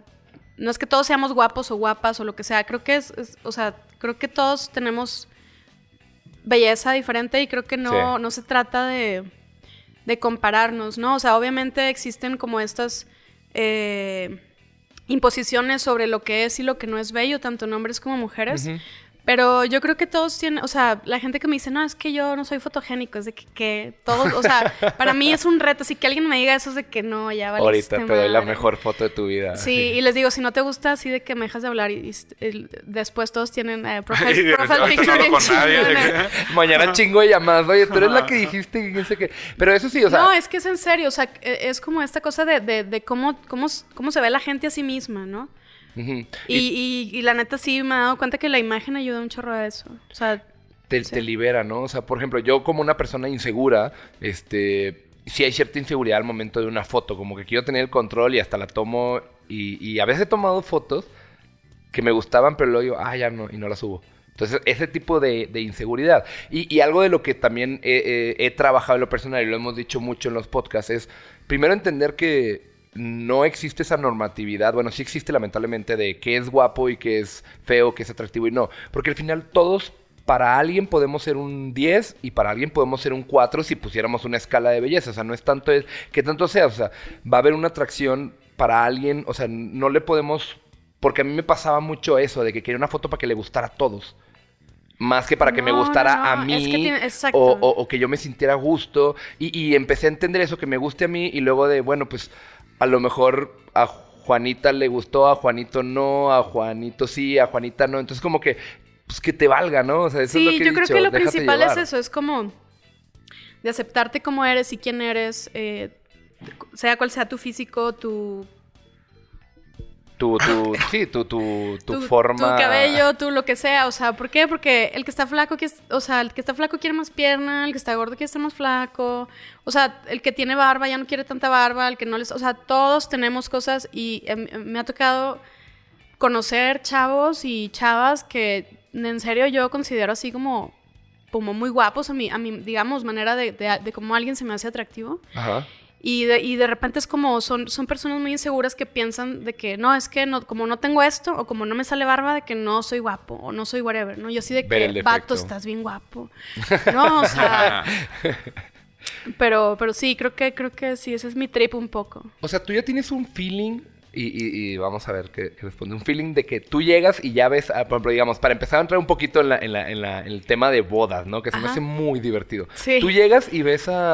no es que todos seamos guapos o guapas o lo que sea, creo que es o sea, creo que todos tenemos belleza diferente y creo que no, no se trata de, de, compararnos, ¿no? O sea, obviamente existen como estas eh, imposiciones sobre lo que es y lo que no es bello, tanto en hombres como mujeres. Pero yo creo que todos tienen, o sea, la gente que me dice, no, es que yo no soy fotogénico, es de que, que todos, o sea, *laughs* para mí es un reto. Así que alguien me diga eso es de que no, ya vale. Ahorita te doy la mejor foto de tu vida. Sí, y les digo, si no te gusta así de que me dejas de hablar y, y- después todos tienen eh, profile, Y profile no picture con nadie. *laughs* *laughs* Mañana chingo de llamadas. Oye, tú eres la que dijiste que sé qué. Pero eso sí, o sea. no, es que es en serio, o sea, e- es como esta cosa de, de, de cómo, cómo, cómo se ve la gente a sí misma, ¿no? Y, y, y la neta sí me he dado cuenta que la imagen ayuda un chorro a eso. O sea, te, te libera, ¿no? O sea, por ejemplo, yo como una persona insegura, este, sí hay cierta inseguridad al momento de una foto, como que quiero tener el control y hasta la tomo y, y a veces he tomado fotos que me gustaban, pero luego digo, ah, ya no, y no las subo. Entonces, ese tipo de, de inseguridad. Y, y algo de lo que también he, he- he trabajado en lo personal y lo hemos dicho mucho en los podcasts es, primero entender que no existe esa normatividad, bueno, sí existe lamentablemente de qué es guapo y qué es feo, qué es atractivo y no. Porque al final todos, para alguien podemos ser un 10 y para alguien podemos ser un 4 si pusiéramos una escala de belleza. O sea, no es tanto es que tanto sea, o sea, va a haber una atracción para alguien, o sea, no le podemos... Porque a mí me pasaba mucho eso, de que quería una foto para que le gustara a todos. Más que para que me gustara no, a mí es que tiene- o, o- o que yo me sintiera a gusto. Y, y empecé a entender eso, que me guste a mí y luego de, bueno, pues a lo mejor a Juanita le gustó, a Juanito no, a Juanito sí, a Juanita no. Entonces como que, pues que te valga, ¿no? O sea, eso sí, es lo que he yo creo dicho, que lo principal llevar. es eso, es como de aceptarte como eres y quién eres, eh, sea cual sea tu físico, tu, Tu, tu, *laughs* sí, tu, tu, tu, tu, forma... tu cabello, tu lo que sea, o sea, ¿por qué? Porque el que está flaco, que es- o sea, el que está flaco quiere más pierna, el que está gordo quiere estar más flaco, o sea, el que tiene barba ya no quiere tanta barba, el que no les, o sea, todos tenemos cosas y em, em, me ha tocado conocer chavos y chavas que en serio yo considero así como como muy guapos a mi, a mi digamos, manera de, de, de cómo alguien se me hace atractivo. Ajá. Y de, y de repente es como, son, son personas muy inseguras que piensan de que no, es que no, como no tengo esto, o como no me sale barba, de que no soy guapo, o no soy whatever, ¿no? Yo así de que, vato, estás bien guapo. No, o sea, *laughs* pero, pero sí, creo que, creo que sí, ese es mi trip un poco. O sea, tú ya tienes un feeling, y, y- y vamos a ver qué, responde, un feeling de que tú llegas y ya ves, ah, por ejemplo, digamos, para empezar a entrar un poquito en, la, en, la- en la- en el tema de bodas, ¿no? Que se me hace muy divertido. Sí. Tú llegas y ves a,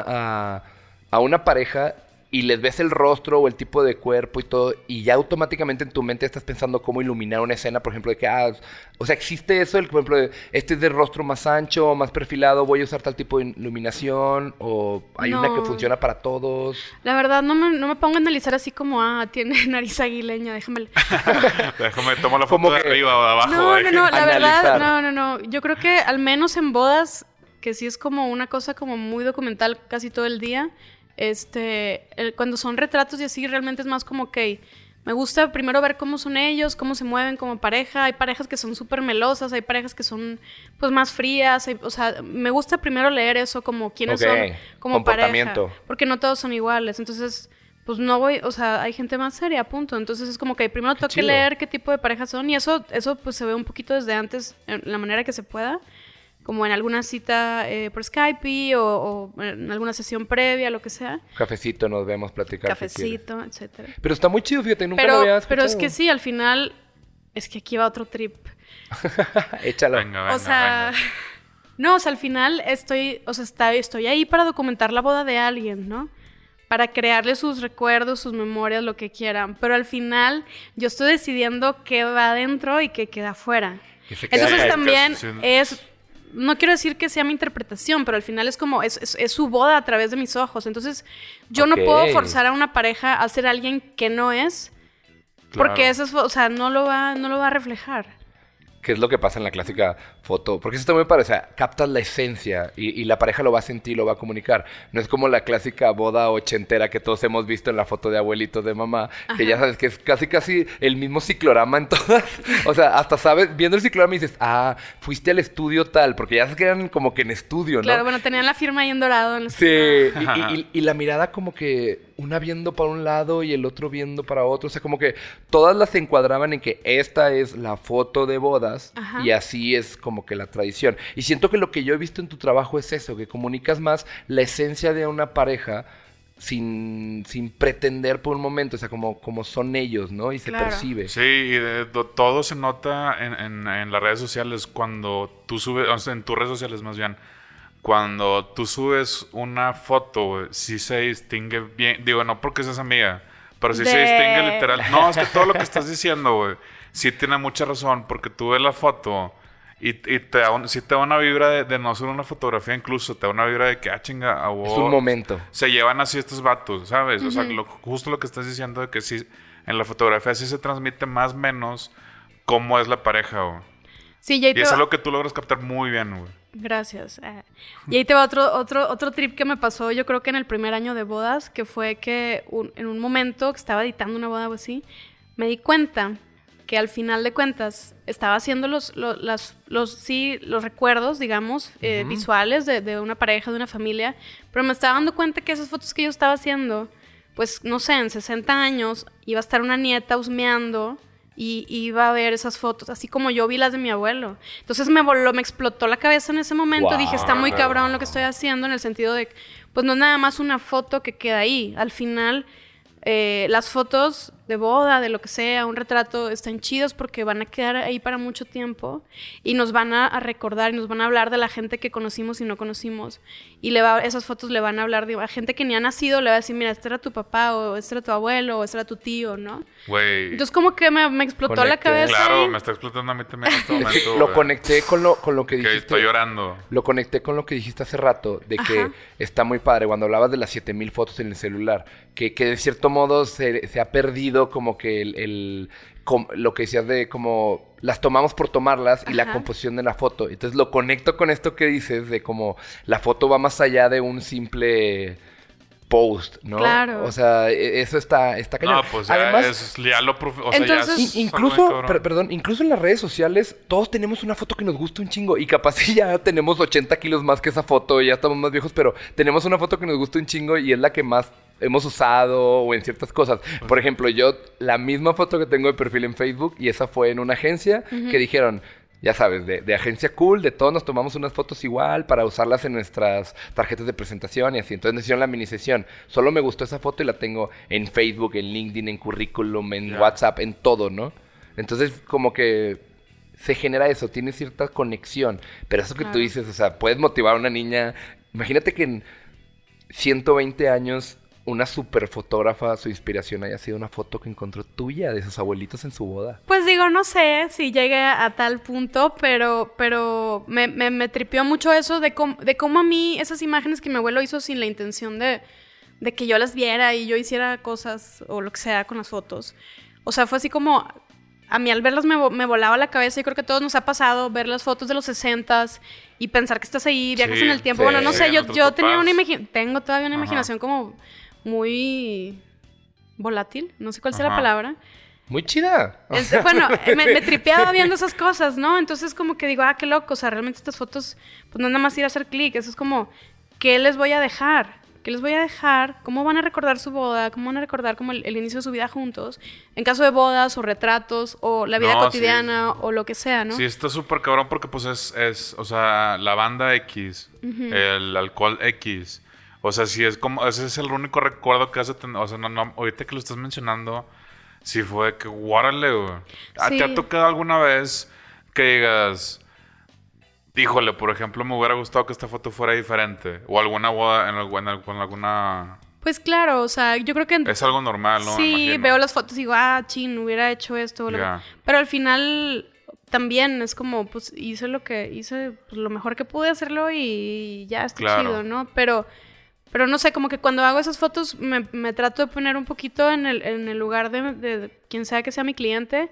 a- a una pareja y les ves el rostro o el tipo de cuerpo y todo, y ya automáticamente en tu mente estás pensando cómo iluminar una escena, por ejemplo, de que, ah, o sea, existe eso, el, por ejemplo, de, este es de rostro más ancho, más perfilado, voy a usar tal tipo de iluminación, o hay una que funciona para todos. La verdad, no me, no me pongo a analizar así como, ah, tiene *laughs* nariz aguileña, *laughs* déjame. Déjame tomar la foto Como de que- arriba o de abajo. No, no, no, la Analizar. verdad, no, no, no. Yo creo que al menos en bodas, que sí es como una cosa como muy documental casi todo el día, este, el- cuando son retratos y así, realmente es más como, ok, me gusta primero ver cómo son ellos, cómo se mueven como pareja. Hay parejas que son súper melosas, hay parejas que son pues más frías. hay- o sea, me gusta primero leer eso como quiénes son como pareja. Porque no todos son iguales. Entonces, pues no voy, o sea, hay gente más seria, punto. Entonces es como que primero tengo que leer qué tipo de parejas son y eso, eso pues se ve un poquito desde antes, en la manera que se pueda, como en alguna cita eh, por Skype o, o en alguna sesión previa, lo que sea, Cafecito, nos vemos, platicar. si cafecito, etcétera. Pero está muy chido, fíjate, nunca lo Pero, había pero es que sí, al final, es que aquí va otro trip. *laughs* Échalo. Venga, venga, o sea, venga. no, o sea, al final estoy, o sea, está, estoy ahí para documentar la boda de alguien, ¿no? Para crearle sus recuerdos, sus memorias, lo que quieran. Pero al final yo estoy decidiendo qué va adentro y qué queda afuera. Que Entonces también es, no quiero decir que sea mi interpretación, pero al final es como, es, es- es su boda a través de mis ojos. Entonces yo no puedo forzar a una pareja a ser alguien que no es, porque eso es, o sea, no lo va, no lo va a reflejar. ¿Qué es lo que pasa en la clásica foto? Porque eso también me parece, o sea, captas la esencia y, y la pareja lo va a sentir, lo va a comunicar. No es como la clásica boda ochentera que todos hemos visto en la foto de abuelitos de mamá, que ya sabes que es casi casi el mismo ciclorama en todas. *laughs* O sea, hasta sabes, viendo el ciclorama dices, ah, fuiste al estudio tal, porque ya se quedan como que en estudio, ¿no? Claro, bueno, tenían la firma ahí en dorado. En Sí, y, y- y la mirada como que una viendo para un lado y el otro viendo para otro. O sea, como que todas las se encuadraban en que esta es la foto de bodas Ajá. y así es como que la tradición. Y siento que lo que yo he visto en tu trabajo es eso, que comunicas más la esencia de una pareja sin, sin pretender por un momento, o sea, como, como son ellos, ¿no? Y se Claro. percibe. Sí, y de- do- todo se nota en, en- en las redes sociales cuando tú subes, o sea, en tus redes sociales más bien, cuando tú subes una foto, güey, sí se distingue bien, digo, no porque seas amiga, pero sí se distingue literal. No, es que todo lo que estás *laughs* diciendo, güey, sí tiene mucha razón, porque tú ves la foto y, y te da un- sí te da una vibra de, de no solo una fotografía, incluso te da una vibra de que, ah, chinga, a Es un momento. se llevan así estos vatos, ¿sabes? O sea, lo- justo lo que estás diciendo de que sí, en la fotografía sí se transmite más o menos cómo es la pareja, güey. Sí, y Y es algo que tú logras captar muy bien, güey. Gracias. Ah, Y ahí te va otro, otro, otro trip que me pasó, yo creo que en el primer año de bodas, que fue que un- en un momento que estaba editando una boda o así, me di cuenta que al final de cuentas estaba haciendo los, lo- las, los, sí, los recuerdos, digamos, eh, visuales de, de una pareja, de una familia, pero me estaba dando cuenta que esas fotos que yo estaba haciendo, pues no sé, en 60 años iba a estar una nieta husmeando y iba a ver esas fotos, así como yo vi las de mi abuelo. Entonces me voló, me explotó la cabeza en ese momento. Wow. Dije, está muy cabrón lo que estoy haciendo en el sentido de, pues no es nada más una foto que queda ahí. Al final, eh, las fotos de boda, de lo que sea, un retrato, están chidos porque van a quedar ahí para mucho tiempo y nos van a, a recordar y nos van a hablar de la gente que conocimos y no conocimos. Y le va, esas fotos le van a hablar de a gente que ni ha nacido, le va a decir, mira, este era tu papá, o este era tu abuelo, o este era tu tío, ¿no? Güey. Entonces como que me, me explotó la Conecté. cabeza. Claro, me está explotando a mí también en este *laughs* momento. Lo conecté con lo, con lo que Que dijiste. estoy llorando. Lo conecté con lo que dijiste hace rato, de que Ajá. está muy padre cuando hablabas de las 7000 fotos en el celular, que, que de cierto modo se, se ha perdido como que el, el- com- lo que decías de como las tomamos por tomarlas y la composición de la foto. Entonces lo conecto con esto que dices de como la foto va más allá de un simple post, ¿no? Claro. O sea, e- eso está, está cañón. No, pues ya, Además, es, ya lo o sea, ya es incluso, per- perdón, incluso en las redes sociales, todos tenemos una foto que nos gusta un chingo. Y capaz si *laughs* ya tenemos 80 kilos más que esa foto, y ya estamos más viejos, pero tenemos una foto que nos gusta un chingo y es la que más hemos usado o en ciertas cosas. Por ejemplo, yo, la misma foto que tengo de perfil en Facebook, y esa fue en una agencia que dijeron. Ya sabes, de, de agencia cool, de todos nos tomamos unas fotos igual para usarlas en nuestras tarjetas de presentación y así. Entonces nos hicieron la mini sesión. Solo me gustó esa foto y la tengo en Facebook, en LinkedIn, en currículum, en. WhatsApp, en todo, ¿no? Entonces, como que se genera eso, tiene cierta conexión. Pero eso que tú dices, o sea, puedes motivar a una niña. Imagínate que en 120 años una super fotógrafa, su inspiración haya sido una foto que encontró tuya de sus abuelitos en su boda. Pues digo, no sé si llegue a tal punto, pero, pero me, me, me tripió mucho eso de, cómo- de cómo a mí esas imágenes que mi abuelo hizo sin la intención de, de que yo las viera y yo hiciera cosas o lo que sea con las fotos. O sea, fue así como, a mí al verlas me, vo- me volaba la cabeza y creo que a todos nos ha pasado ver las fotos de los 60s y pensar que estás ahí, viajas Sí, en el tiempo. sí. Bueno, no sé, Sí, yo, yo tenía una imaginación, tengo todavía una Ajá. imaginación como muy volátil, no sé cuál sea la palabra. Muy chida. Bueno, *laughs* me, me tripeaba viendo esas cosas, ¿no? Entonces como que digo, ah, qué loco, o sea, realmente estas fotos, pues no es nada más ir a hacer clic, eso es como, ¿qué les voy a dejar? ¿Qué les voy a dejar? ¿Cómo van a recordar su boda? ¿Cómo van a recordar como el, el inicio de su vida juntos? En caso de bodas o retratos o la vida No, sí. cotidiana o lo que sea, ¿no? Sí, está súper cabrón porque pues es, es, o sea, la banda X, el alcohol X. O sea, sí es como, ese es el único recuerdo que hace o sea, no, no, ahorita que lo estás mencionando, sí fue que, guárale, güey. ¿A ¿Te ha tocado alguna vez que digas, híjole, por ejemplo, me hubiera gustado que esta foto fuera diferente? O alguna boda en, en alguna... Pues claro, o sea, yo creo que... Es algo normal, ¿no? Sí, veo las fotos y digo, ah, chin, hubiera hecho esto. Pero al final también es como, pues hice lo que hice, pues, lo mejor que pude hacerlo y ya está Claro. chido, ¿no? Pero, pero no sé, como que cuando hago esas fotos me, me trato de poner un poquito en el, en el lugar de, de quien sea que sea mi cliente.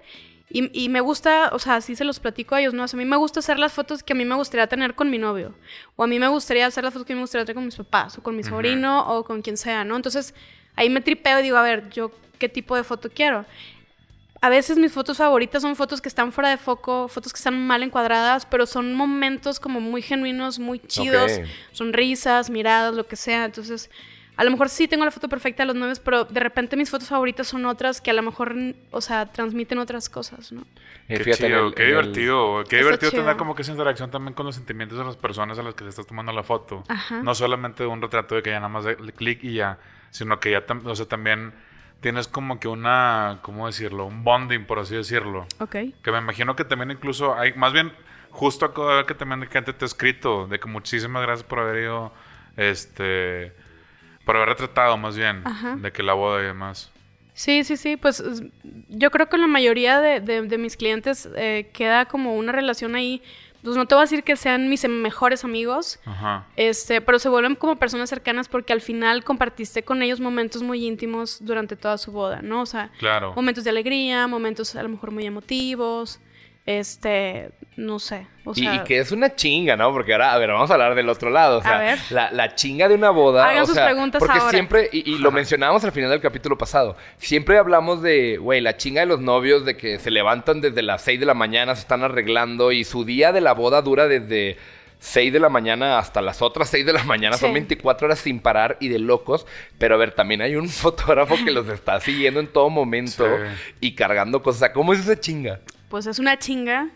Y, y me gusta, o sea, así se los platico a ellos, ¿no? O sea, a mí me gusta hacer las fotos que a mí me gustaría tener con mi novio. O a mí me gustaría hacer las fotos que a mí me gustaría tener con mis papás, o con mi sobrino, o con quien sea, ¿no? Entonces, ahí me tripeo y digo, a ver, yo qué tipo de foto quiero. A veces mis fotos favoritas son fotos que están fuera de foco, fotos que están mal encuadradas, pero son momentos como muy genuinos, muy chidos, Ok. sonrisas, miradas, lo que sea. Entonces, a lo mejor sí tengo la foto perfecta de los novios, pero de repente mis fotos favoritas son otras que a lo mejor, o sea, transmiten otras cosas, ¿no? Eh, Qué, fíjate, chido, el- qué el- divertido. Qué divertido chido. tener como que esa interacción también con los sentimientos de las personas a las que le estás tomando la foto. Ajá. No solamente un retrato de que ya nada más de clic y ya, sino que ya, tam- o sea, también tienes como que una, ¿cómo decirlo? Un bonding, por así decirlo. Ok. Que me imagino que también incluso hay, más bien, justo acabo de ver que también gente te ha escrito de que muchísimas gracias por haber ido, este, por haber retratado más bien, Ajá. de que la boda y demás. Sí, sí, sí, pues es- yo creo que la mayoría de, de- de mis clientes eh, queda como una relación ahí. Pues no te voy a decir que sean mis mejores amigos, Ajá. este, pero se vuelven como personas cercanas porque al final compartiste con ellos momentos muy íntimos durante toda su boda, ¿no? O sea, Claro. momentos de alegría, momentos a lo mejor muy emotivos, este, no sé, o Y, sea, y que es una chinga, ¿no? Porque ahora, a ver, vamos a hablar del otro lado. O sea, A ver. La, la chinga de una boda. Hagan o sus sea, preguntas Porque ahora. siempre, y, y lo mencionábamos al final del capítulo pasado, siempre hablamos de, güey, la chinga de los novios, de que se levantan desde las 6 de la mañana, se están arreglando y su día de la boda dura desde 6 de la mañana hasta las otras 6 de la mañana. Son Sí. 24 horas sin parar y de locos. Pero a ver, también hay un *laughs* fotógrafo que los está siguiendo en todo momento Sí. y cargando cosas. O sea, ¿Cómo es esa chinga? Pues es una chinga,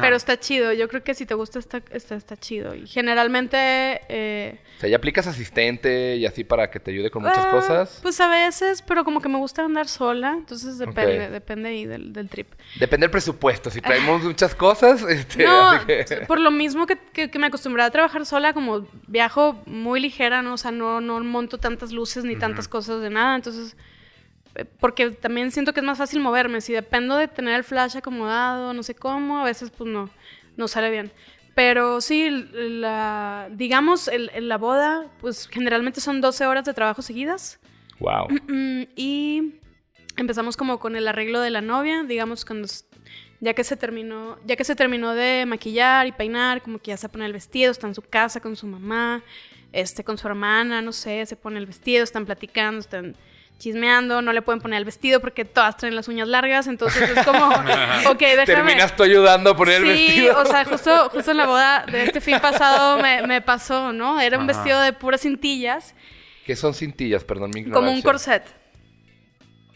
pero está chido. Yo creo que si te gusta está, está, está chido. Y generalmente eh, O sea, ya aplicas asistente y así para que te ayude con muchas Ah, cosas. Pues a veces, pero como que me gusta andar sola, entonces depende, depende ahí del, del trip. Depende del presupuesto. Si traemos *laughs* muchas cosas, este, No, así que- por lo mismo que, que- que me acostumbré a trabajar sola, como viajo muy ligera, ¿no? O sea, no, no monto tantas luces ni tantas cosas de nada, entonces... Porque también siento que es más fácil moverme. Si dependo de tener el flash acomodado, no sé cómo, a veces pues no, no sale bien. Pero sí, la, digamos, el- en la boda, pues generalmente son 12 horas de trabajo seguidas. Wow. Mm, y empezamos como con el arreglo de la novia, digamos, cuando ya que se terminó, ya que se terminó de maquillar y peinar, como que ya se pone el vestido, está en su casa con su mamá, este, con su hermana, no sé, se pone el vestido, están platicando, están chismeando, no le pueden poner el vestido porque todas traen las uñas largas, entonces es como, *laughs* ok, déjame. Terminas tú ayudando a poner sí, el vestido. o sea, justo, justo en la boda de este fin pasado me, me pasó, ¿no? Era un Ajá. vestido de puras cintillas, ¿Qué son cintillas? Perdón, mi como un corset.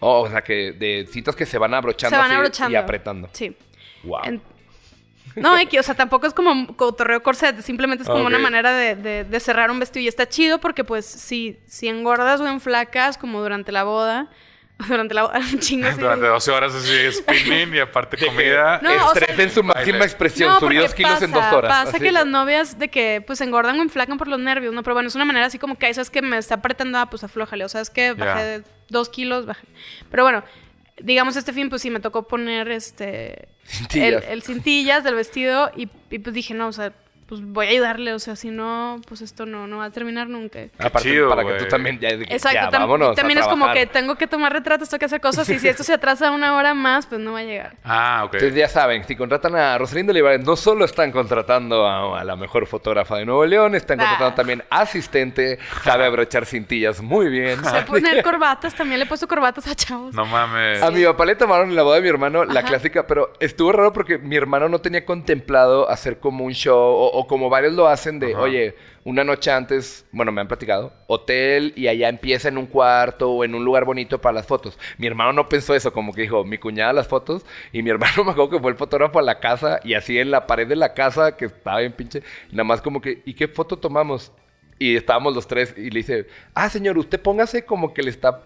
Oh, o sea, que de cintas que se van abrochando, Se van abrochando. y apretando. Sí. Wow. En- *laughs* No, X, o sea, tampoco es como cotorreo corset, simplemente es como una manera de, de- de cerrar un vestido y está chido porque pues si, si engordas o enflacas como durante la boda, *laughs* durante la boda, *laughs* un chingo. Durante 12 horas así spinning y aparte comida. No, o sea- Estrés en su máxima expresión. No, Subí dos kilos en dos pasa- horas. Pasa así. que las novias de que pues engordan o enflacan por los nervios, ¿no? Pero bueno, es una manera así como que, "Ay, ¿sabes que Me está apretando, ah, pues aflójale. O sea, es que bajé de dos kilos, bajé. Pero bueno, digamos este fin, pues sí, me tocó poner este... *laughs* Cintillas. El, el cintillas del vestido y, y, pues dije, no, o sea, pues voy a ayudarle, o sea, si no, pues esto no, no va a terminar nunca. Aparte, chido, para que tú también ya, Exacto, ya, tam- vámonos a también es como que tengo que tomar retratos, tengo que hacer cosas y si esto se atrasa una hora más, pues no va a llegar. *laughs* Ah, ok. Entonces ya saben, si contratan a Rosalinda Olivares, no solo están contratando a, a la mejor fotógrafa de Nuevo León, están Ah. contratando también asistente, sabe abrochar cintillas muy bien. Sé poner corbatas, también le he puesto corbatas a chavos. No mames. A mi papá le tomaron en la boda de mi hermano la clásica, pero estuvo raro porque mi hermano no tenía contemplado hacer como un show o, o como varios lo hacen de, Ajá. oye, una noche antes, bueno, me han platicado, hotel y allá empieza en un cuarto o en un lugar bonito para las fotos. Mi hermano no pensó eso, como que dijo, mi cuñada las fotos y mi *laughs* hermano me acuerdo que fue el fotógrafo a la casa y así en la pared de la casa que estaba bien pinche, nada más como que, ¿y qué foto tomamos? Y estábamos los tres y le dice, ah, señor, usted póngase como que le está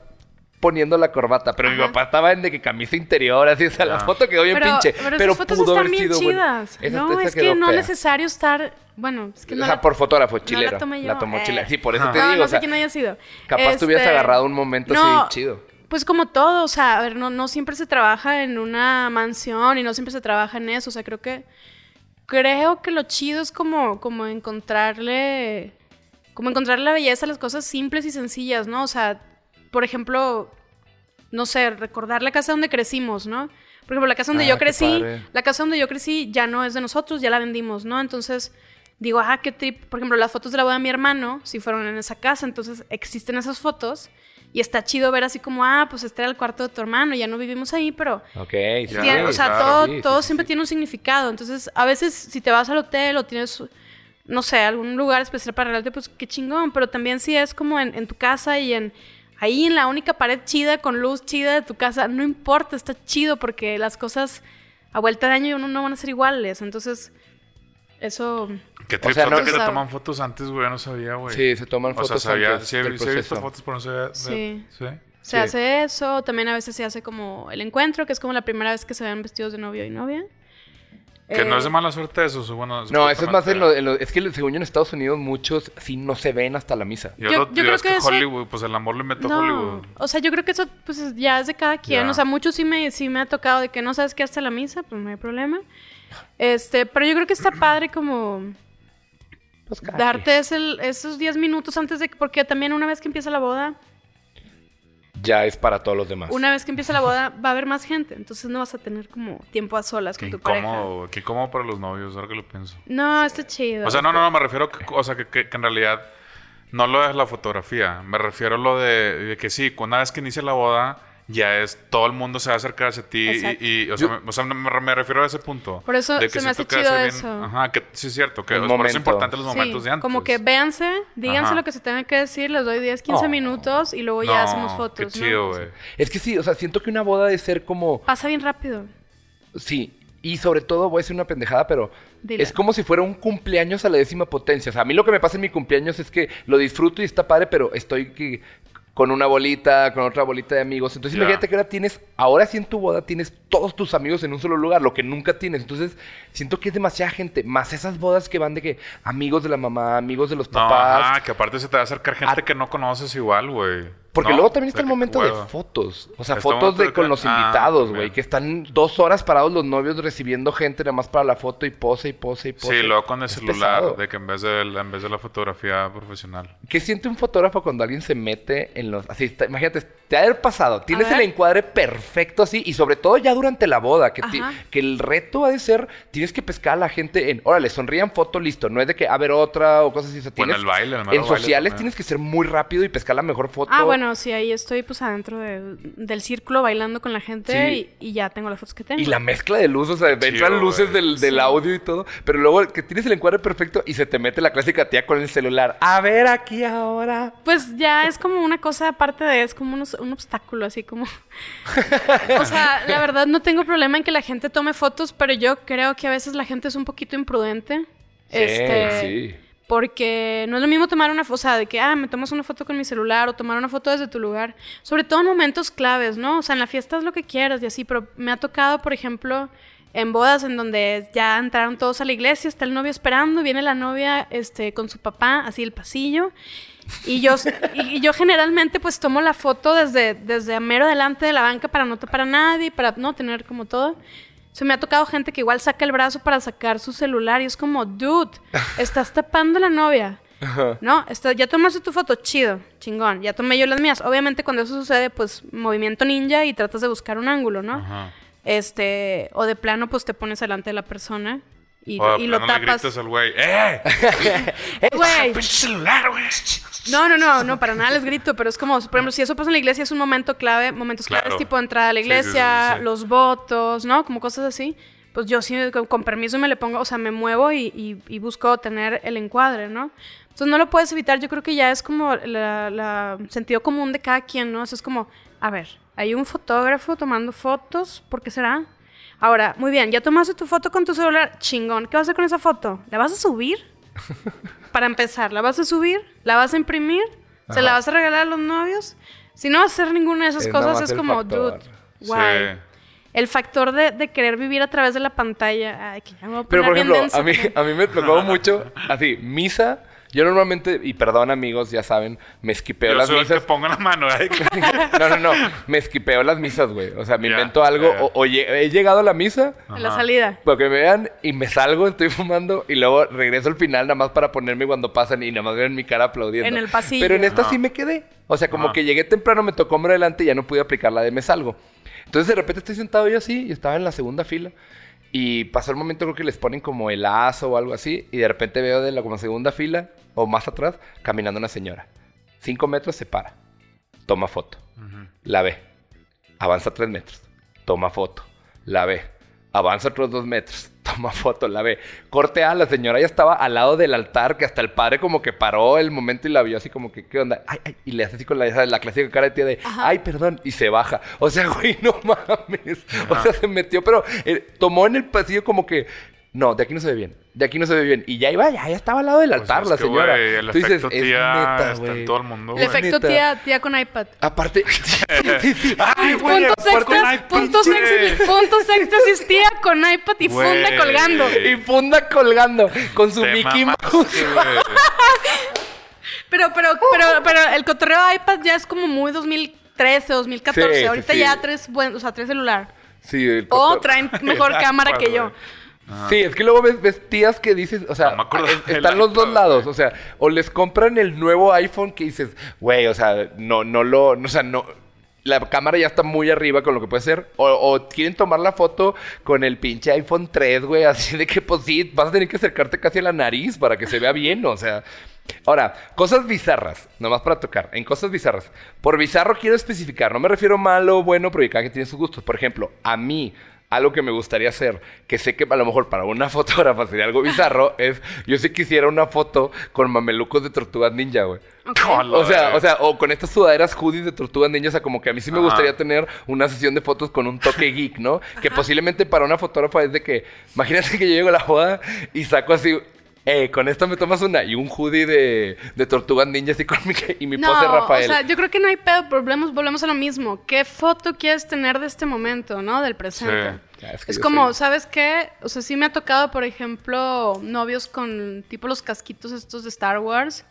poniendo la corbata. Pero mi papá estaba en de que camisa interior, así, o sea, la foto quedó bien pero, pinche. pero, Pero, esas fotos pudo están haber bien sido bueno. chidas. Esa- no, esa es que no es necesario estar. Bueno, es que no. o sea, la- por fotógrafo, la chilero. tomé yo, la tomó eh. chilero. Sí, por eso Ajá. te no, digo. no o sea, sé quién haya sido. capaz te hubieras Este, agarrado un momento no, así chido. Pues como todo, o sea, a ver, no, no siempre se trabaja en una mansión y no siempre se trabaja en eso. O sea, creo que. Creo que lo chido es como, como encontrarle. Como encontrarle la belleza a las cosas simples y sencillas, ¿no? O sea, por ejemplo, no sé, recordar la casa donde crecimos, ¿no? Por ejemplo, la casa donde Ah, yo crecí, la casa donde yo crecí ya no es de nosotros, ya la vendimos, ¿no? Entonces, digo, ah, qué trip. Por ejemplo, las fotos de la boda de mi hermano, si fueron en esa casa, entonces existen esas fotos y está chido ver así como, ah, pues este era el cuarto de tu hermano, ya no vivimos ahí, pero Ok, tiene- o sea, claro, todo, sí, todo sí, siempre sí. tiene un significado. Entonces, a veces si te vas al hotel o tienes no sé, algún lugar especial para regalarte, pues qué chingón. Pero también si es como en, en tu casa y en ahí en la única pared chida con luz chida de tu casa, no importa, está chido porque las cosas a vuelta de año no, no van a ser iguales. Entonces, eso Qué O sea, no- que se sea- toman fotos antes, güey. No sabía, güey. Sí, se toman O sea, fotos sabía, antes sí, he- del sí he visto fotos, pero no sabía. Sí. Sí. se Sí. hace eso. También a veces se hace como el encuentro, que es como la primera vez que se ven vestidos de novio y novia. Que no Eh, es de mala suerte eso, bueno. No, eso es más en lo, en lo- Es que según yo en Estados Unidos muchos sí no se ven hasta la misa. Yo, Yo- lo- yo yo creo es que que eso- Hollywood, pues el amor le inventó No, Hollywood. o sea, yo creo que eso pues es- ya es de cada quien. O sea, muchos sí me, sí me ha tocado de que no sabes qué hasta la misa, pues no hay problema. Este, pero yo creo que está padre como Pues, darte ese- esos 10 minutos antes de que, porque también una vez que empieza la boda. Ya es para todos los demás. una vez que empieza la boda va a haber más gente, entonces no vas a tener como tiempo a solas Qué con tu pareja. incómodo, güey, qué incómodo para los novios, ahora que lo pienso. No, está chido. O sea, no, no, no, me refiero que, o sea, que, que- que en realidad no lo es la fotografía. Me refiero a lo de, de que sí, una vez que inicia la boda, ya es todo el mundo se va a acercar hacia ti. Y, y, o sea, me, o sea, me, me refiero a ese punto. Por eso de que se me hace chido bien- eso. Ajá, que sí es cierto, que es por eso importante los Sí, momentos de antes. como que véanse, díganse Ajá. lo que se tenga que decir, les doy 10, 15 Oh. minutos y luego No, ya hacemos fotos. Qué ¿no? chido, güey. Es que sí, o sea, siento que una boda debe ser como. Pasa bien rápido. Sí. Y sobre todo, voy a decir una pendejada, pero Dile. es como si fuera un cumpleaños a la décima potencia. O sea, a mí lo que me pasa en mi cumpleaños es que lo disfruto y está padre, pero estoy que- con una bolita, con otra bolita de amigos. Entonces, imagínate que ahora tienes, ahora sí en tu boda tienes todos tus amigos en un solo lugar, lo que nunca tienes. Entonces, siento que es demasiada gente, más esas bodas que van de que amigos de la mamá, amigos de los No, papás. ajá, que aparte se te va a acercar gente Ah. que no conoces igual, güey. Porque ¿No? luego también está el momento de fotos. O sea, fotos de, con los ah, invitados, güey. Que están dos horas parados los novios recibiendo gente nada más para la foto y pose y pose y pose. Sí, luego con el Es celular, pesado. de que en vez de, en vez de la fotografía profesional. ¿Qué siente un fotógrafo cuando alguien se mete en los... Así, está- imagínate, te ha de haber pasado. Tienes el encuadre perfecto así y sobre todo ya durante la boda. Que, ti- Ajá. que el reto ha de ser, tienes que pescar a la gente en... Órale, sonrían foto, listo. No es de que a ver otra o cosas así. O sea, O en tienes- el baile, en el En baile sociales también. tienes que ser muy rápido y pescar la mejor foto. Ah, bueno, sí, ahí estoy pues adentro de- del círculo bailando con la gente Sí. y, y ya tengo las fotos que tengo. Y la mezcla de luz, o sea, entran luces del, del Sí. audio y todo, pero luego que tienes el encuadre perfecto y se te mete la clásica tía con el celular. A ver aquí ahora. Pues ya es como una cosa aparte de, es como unos- un obstáculo, así como... *laughs* o sea, la verdad no tengo problema en que la gente tome fotos, pero yo creo que a veces la gente es un poquito imprudente. este, sí. Porque no es lo mismo tomar una foto, de que, ah, me tomas una foto con mi celular o tomar una foto desde tu lugar. Sobre todo en momentos claves, ¿no? O sea, en la fiesta es lo que quieras y así, pero me ha tocado, por ejemplo, en bodas en donde ya entraron todos a la iglesia, está el novio esperando, viene la novia este, con su papá, así el pasillo. Y yo, *laughs* y yo generalmente pues tomo la foto desde, desde mero delante de la banca para no tapar a nadie, para no tener como todo. Se me ha tocado gente que igual saca el brazo para sacar su celular y es como, dude, *laughs* estás tapando a la novia. No, está, ya tomaste tu foto, chido, chingón. Ya tomé yo las mías. Obviamente cuando eso sucede, pues movimiento ninja y tratas de buscar un ángulo, ¿no? Ajá. Este, o de plano, pues te pones delante de la persona y, O de y lo le tapas. gritas al güey, ¡eh! *laughs* Güey. ¡Pinche celular, güey! No, no, no, no, para nada les grito, pero es como, por ejemplo, si eso pasa en la iglesia es un momento clave, momentos Claro. claves tipo entrada a la Sí, sí, sí, iglesia, sí. los votos, ¿no? Como cosas así. Pues yo sí, con, permiso me le pongo, o sea, me muevo y, y- y busco tener el encuadre, ¿no? Entonces no lo puedes evitar, yo creo que ya es como la sentido común de cada quien, ¿no? O sea, es como, a ver, hay un fotógrafo tomando fotos, ¿por qué será? Ahora, muy bien, ya tomaste tu foto con tu celular, chingón, ¿qué vas a hacer con esa foto? ¿La vas a subir? *laughs* Para empezar, ¿la vas a subir? ¿La vas a imprimir? ¿Se la vas a regalar a los novios? Si no vas a hacer ninguna de esas Es cosas, es como, factor. dude, guay. Sí. El factor de, de querer vivir a través de la pantalla. Ay, que ya me voy a Pero poner por bien ejemplo, a mí, a mí me tocó mucho, así, misa. Yo normalmente, y perdón amigos, ya saben, me esquipeo Yo las soy el que misas. pongo la mano, ¿eh? *laughs* No, no, no, me esquipeo las misas, güey. O sea, me invento algo. O, he llegado a la misa, En la salida. para que me vean y me salgo, estoy fumando y luego regreso al final nada más para ponerme cuando pasan y nada más ven mi cara aplaudiendo. En el pasillo. Pero en esta Ajá. sí me quedé. O sea, como Ajá. que llegué temprano, me tocó hombre adelante y ya no pude aplicar la de me salgo. Entonces de repente estoy sentado yo así y estaba en la segunda fila. Y pasó el momento, creo que les ponen como el lazo o algo así. Y de repente veo de la como segunda fila o más atrás caminando una señora. Cinco metros se para. Toma foto. La ve. Avanza tres metros. Toma foto. La ve. Avanza otros dos metros. *laughs* toma foto, la ve. Corte A, la señora ya estaba al lado del altar, que hasta el padre como que paró el momento y la vio así como que, ¿qué onda? Ay, ay, y le hace así con la, la clásica cara de tía de, ay, perdón, y se baja. O sea, *laughs* güey, no mames. O sea, se metió, pero eh, tomó en el pasillo como que, no, de aquí no se ve bien. De aquí no se ve bien. Y ya iba, ya, ya estaba al lado del Pues altar es la que, señora. güey, el Tú dices, efecto es tía neta, está en todo el mundo, El efecto neta. tía, tía con iPad. Aparte, *laughs* sí, sí. Ay, güey, Puntos extras, puntos extras, puntos extras es tía con iPad y funda colgando. Y funda colgando con su Te Mickey Mouse. *laughs* Pero, pero, pero, pero el cotorreo iPad ya es como muy 2013, 2014. Sí, Ahorita sí. ya tres buen, o sea, tres celular. Sí, el O traen *laughs* mejor cámara que yo. Sí, es que luego ves, ves tías que dices, o sea, No me están los dos lados, o sea, o les compran el nuevo iPhone que dices, güey, o sea, no, no lo, o sea, no, la cámara ya está muy arriba con lo que puede ser, o, o quieren tomar la foto con el pinche iPhone 3, güey, *laughs* así de que, pues sí, vas a tener que acercarte casi a la nariz para que se vea bien, o sea. Ahora, cosas bizarras, nomás para tocar, en cosas bizarras. Por bizarro quiero especificar, no me refiero malo o bueno, pero cada quien tiene sus gustos. Por ejemplo, a mí, algo que me gustaría hacer, que sé que a lo mejor para una *laughs* fotógrafa sería algo bizarro, *laughs* es yo sí quisiera una foto con mamelucos de tortugas ninja, güey. *laughs* O sea, o sea, o con estas sudaderas hoodies de tortugas ninja, o sea, como que a mí sí me Ajá. gustaría tener una sesión de fotos con un toque geek, ¿no? Que posiblemente para una fotógrafa es de que, imagínate que yo llego a la boda y saco así, eh, con esta me tomas una y un hoodie de, de tortugas ninja así con mi, *laughs* y mi No, pose Rafael. o sea, yo creo que no hay pedo, volvemos, volvemos a lo mismo. ¿Qué foto quieres tener de este momento, no? Del presente. Sí. Es que Es yo como, soy- ¿sabes qué? O sea, sí me ha tocado, por ejemplo, novios con tipo los casquitos estos de Star Wars,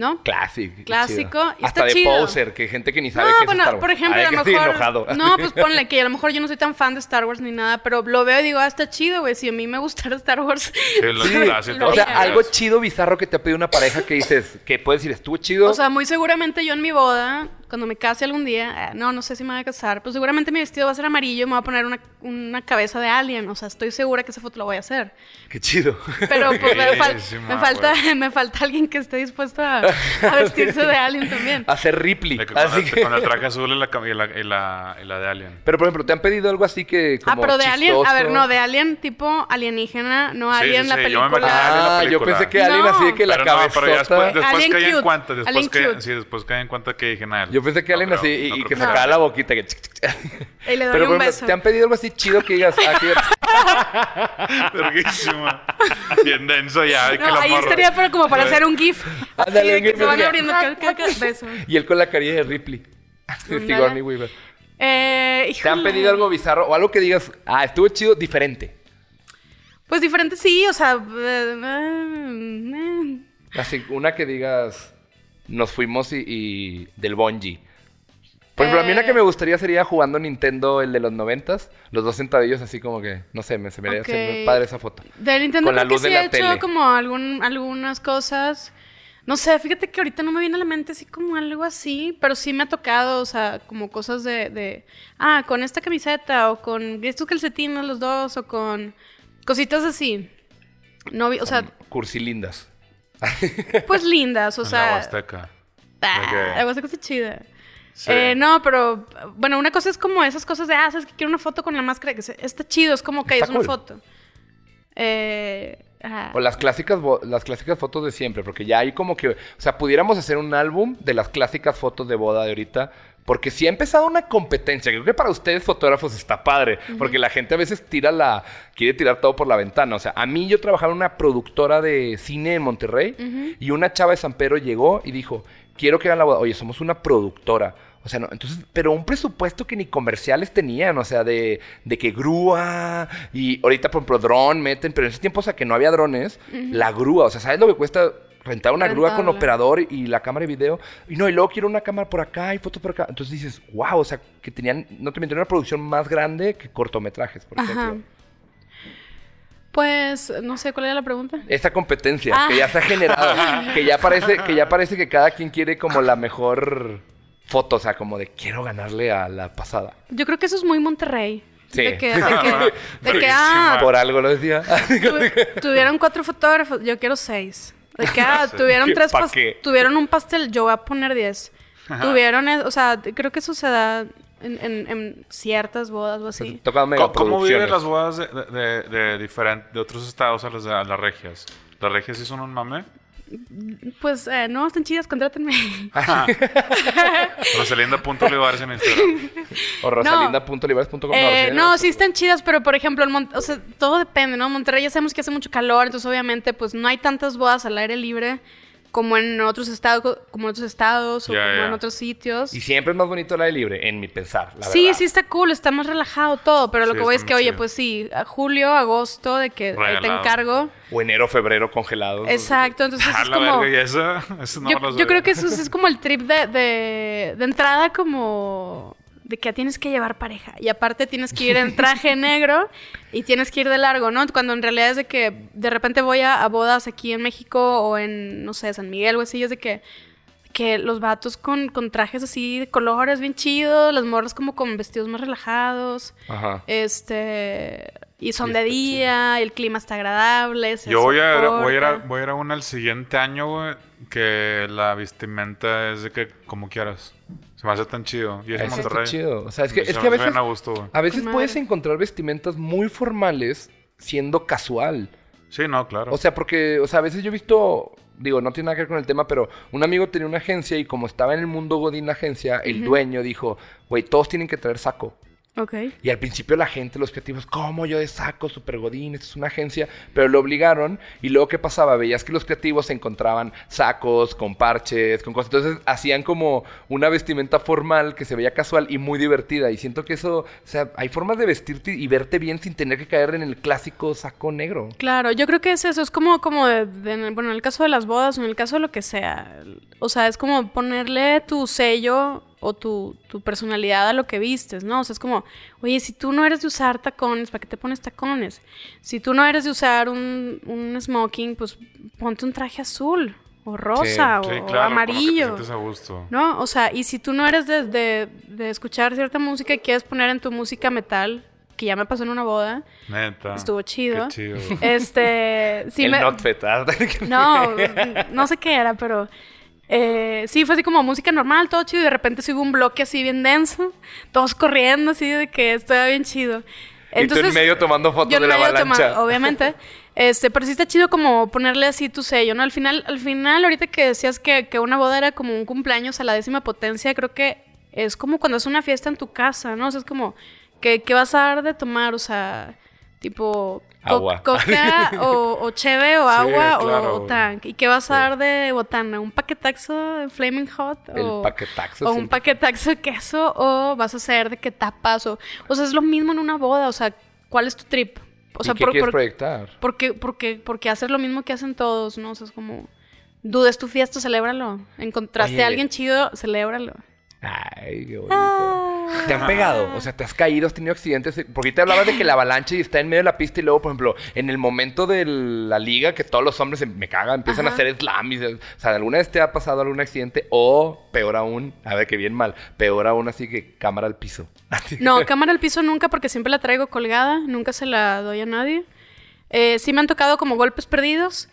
¿no? Clásico. Clásico, Hasta está de chido. poser, que gente que ni sabe No, qué es bueno, Star Wars. por ejemplo, Ay, a que lo *laughs* estoy mejor. enojado. No, pues ponle que a lo mejor yo no soy tan fan de Star Wars ni nada, pero lo veo y digo, ah, está chido, güey. Si a mí me gustara Star Wars. Sí, lo *laughs* Sí, clásico. o sea, algo chido, bizarro que te ha pedido una pareja que dices, que puedes decir, estuvo chido. O sea, muy seguramente yo en mi boda, cuando me case algún día, eh, no, no sé si me voy a casar, pero seguramente mi vestido va a ser amarillo y me voy a poner una, una cabeza de alien. O sea, estoy segura que esa foto la voy a hacer. Qué chido. Pero pues me, fal- me falta, *laughs* me falta alguien que esté dispuesto a, *laughs* a vestirse de alien también. Hacer Ripley. De que con, Así el, que- con el traje azul y la, y la, y la, y la de Alien. Pero, por ejemplo, ¿te han pedido algo así que Ah, como pero de alien, a ver, no, de alien tipo alienígena, no Sí, alien sí, la yo me película. la Ah, yo pensé que alien No. así de que la pero no, pero ya cabezota... después, después Alien caí en cute, cuenta. Después sí, después caí en cuenta que dije nada. Yo pensé que No alien así y, no y creo que sacaba la boquita que... *laughs* Y le doy Pero, un ejemplo, beso. ¿te han pedido algo así chido que digas... Ah, que- *laughs* Verguísima. Bien denso ya. que No, la ahí morra- estaría para, como para hacer un GIF. Ándale, De que se van así. abriendo. ca- ca- ca- *laughs* beso. y él con la carilla de Ripley. *laughs* Sigourney Weaver. Eh, ¿Te han pedido algo bizarro o algo que digas... Ah, estuvo chido, diferente? Pues diferente sí, o sea... eh, eh, Así, una que digas... Nos fuimos y... y del bungee. Por ejemplo, a mí una Eh. que me gustaría sería jugando Nintendo, el de los noventas. Los dos sentadillos así como que... No sé, me, se me padre esa foto. De Nintendo Con la creo que luz de sí la he hecho tele. como algún, algunas cosas. No sé, fíjate que ahorita no me viene a la mente así como algo así, pero sí me ha tocado, o sea, como cosas de, de ah, con esta camiseta o con estos calcetines los dos o con cositas así. No, vi- o sea, Cursilindas. *laughs* pues lindas, o la sea, Huasteca. ah, algo así cosa chida. Sí. Eh, no, pero bueno, una cosa es como esas cosas de, ah, sabes que quiero una foto con la máscara, que está chido, es como que Está es una foto. Eh, ajá. O las clásicas, las clásicas fotos de siempre, porque ya hay como que, o sea, pudiéramos hacer un álbum de las clásicas fotos de boda de ahorita, porque sí ha empezado una competencia. Creo que para ustedes fotógrafos está padre, porque la gente a veces tira la, quiere tirar todo por la ventana. O sea, a mí yo trabajaba en una productora de cine en Monterrey y una chava de San Pedro llegó y dijo, quiero que hagan la boda. Oye, somos una productora. O sea, no, entonces, pero un presupuesto que ni comerciales tenían, o sea, de, de que grúa y ahorita, por ejemplo, dron meten, pero en ese tiempo, o sea, que no había drones, la grúa, o sea, ¿sabes lo que cuesta rentar una grúa con operador y la cámara de video? Y no, y luego quiero una cámara por acá y fotos por acá. Entonces dices, wow, o sea, que tenían, no te miento, una producción más grande que cortometrajes, por Ajá. ejemplo. Pues, no sé, ¿cuál era la pregunta? Esta competencia Ah. que ya se ha generado, *laughs* que ya parece, que ya parece que cada quien quiere como la mejor foto, o sea, como de quiero ganarle a la pasada. Yo creo que eso es muy Monterrey. Sí. De que, *laughs* de que, de que, ah, Por algo lo decía. tu- tuvieron cuatro fotógrafos, yo quiero seis. De que, ah, *laughs* tuvieron ¿Qué- tres, pas- tuvieron un pastel, yo voy a poner diez. Tuvieron, e- o sea, creo que eso se da en, en- en ciertas bodas o así. tocan ¿Cómo, cómo viven las bodas de, de, de, diferent- de otros estados a las, de- a las regias? ¿Las regias sí son un mame? Pues eh, no, están chidas, contrátenme. *laughs* Rosalinda.olivares en Instagram. O rosalinda.olivares.com. Eh, no, sí están chidas, pero por ejemplo, o sea, todo depende, ¿no? Monterrey ya sabemos que hace mucho calor, entonces obviamente pues no hay tantas bodas al aire libre como en otros estados, como en otros estados o como en otros sitios. Y siempre es más bonito el aire libre, en mi pensar, la sí, verdad. sí está cool, está más relajado todo, pero lo Sí, que voy es que, oye, chido. pues sí, a julio, agosto, de que ahí te encargo. O enero, febrero congelado. Exacto, entonces es la como... verga, ¿y eso? *laughs* Eso no yo, creo que eso es, es como el trip de, de, de entrada como de que tienes que llevar pareja y aparte tienes que ir en traje negro y tienes que ir de largo, ¿no? Cuando en realidad es de que de repente voy a, a bodas aquí en México o en, no sé, San Miguel o así, es de que, que los vatos con, con trajes así de colores bien chidos, las morras como con vestidos más relajados, Ajá. este... Y son Sí, de día, el clima está agradable. se Yo voy a, voy, a ir a, soporta. voy a ir a una el siguiente año, güey, que la vestimenta es de que como quieras. Se me hace tan chido. Y es en Eso está Monterrey. chido. O sea, es que, es a veces, a gusto, güey. a veces puedes encontrar vestimentas muy formales siendo casual. Sí, no, claro. O sea, porque, o sea, a veces yo he visto, digo, no tiene nada que ver con el tema, pero un amigo tenía una agencia y como estaba en el mundo Godín la agencia, el dueño dijo, güey, todos tienen que traer saco. Y al principio la gente, los creativos, ¿cómo yo de saco? Super Godín, esto es una agencia. Pero lo obligaron. Y luego, ¿qué pasaba? Veías que los creativos se encontraban sacos, con parches, con cosas. Entonces, hacían como una vestimenta formal que se veía casual y muy divertida. Y siento que eso, o sea, hay formas de vestirte y verte bien sin tener que caer en el clásico saco negro. Claro, yo creo que es eso, es como, como de, de- bueno, en el caso de las bodas o en el caso de lo que sea, o sea, es como ponerle tu sello o tu, tu personalidad a lo que vistes, ¿no? O sea, es como, oye, si tú no eres de usar tacones, ¿para qué te pones tacones? Si tú no eres de usar un, un smoking, pues ponte un traje azul o rosa Sí, o, claro, o te amarillo. sientes a gusto. ¿No? O sea, y si tú no eres de, de- de escuchar cierta música y quieres poner en tu música metal, que ya me pasó en una boda, Neta. estuvo chido. Qué chido. Este, sí *laughs* el me... *laughs* No, *laughs* no sé qué era, pero eh, sí, fue así como música normal, todo chido, y de repente sí hubo un bloque así bien denso, todos corriendo así de que estaba bien chido. y tú en medio tomando fotos yo en de la medio avalancha. toma- obviamente. *laughs* Este, pero sí está chido como ponerle así tu sello, ¿no? Al final, al final, ahorita que decías que, que una boda era como un cumpleaños a la décima potencia, creo que es como cuando es una fiesta en tu casa, ¿no? O sea, es como, que, que vas a dar de tomar? O sea, tipo... co- Agua. Coca o, o cheve o *laughs* agua o- claro, o, tank. ¿Y qué vas a Sí. dar de botana? ¿Un paquetaxo de Flaming Hot? El o, paquetaxo. o sí. un paquetaxo de queso o vas a hacer de qué tapas o o sea es lo mismo en una boda o sea cuál es tu trip o sea ¿Y qué por, quieres por, proyectar? por qué, por qué- por qué hacer lo mismo que hacen todos no o sea es como dudes tu fiesta celébralo encontraste Oye. a alguien chido celébralo Ay, qué bonito. Ah. ¿Te han pegado? O sea, ¿te has caído? ¿Has tenido accidentes? Porque ahorita hablabas de que la avalancha y está en medio de la pista y luego, por ejemplo, en el momento de la liga que todos los hombres se me cagan, empiezan a hacer slam y se- O sea, ¿alguna vez te ha pasado algún accidente? O, peor aún, a ver, que bien mal, peor aún así que cámara al piso. *laughs* no cámara al piso nunca porque siempre la traigo colgada nunca se la doy a nadie Eh, sí me han tocado como golpes perdidos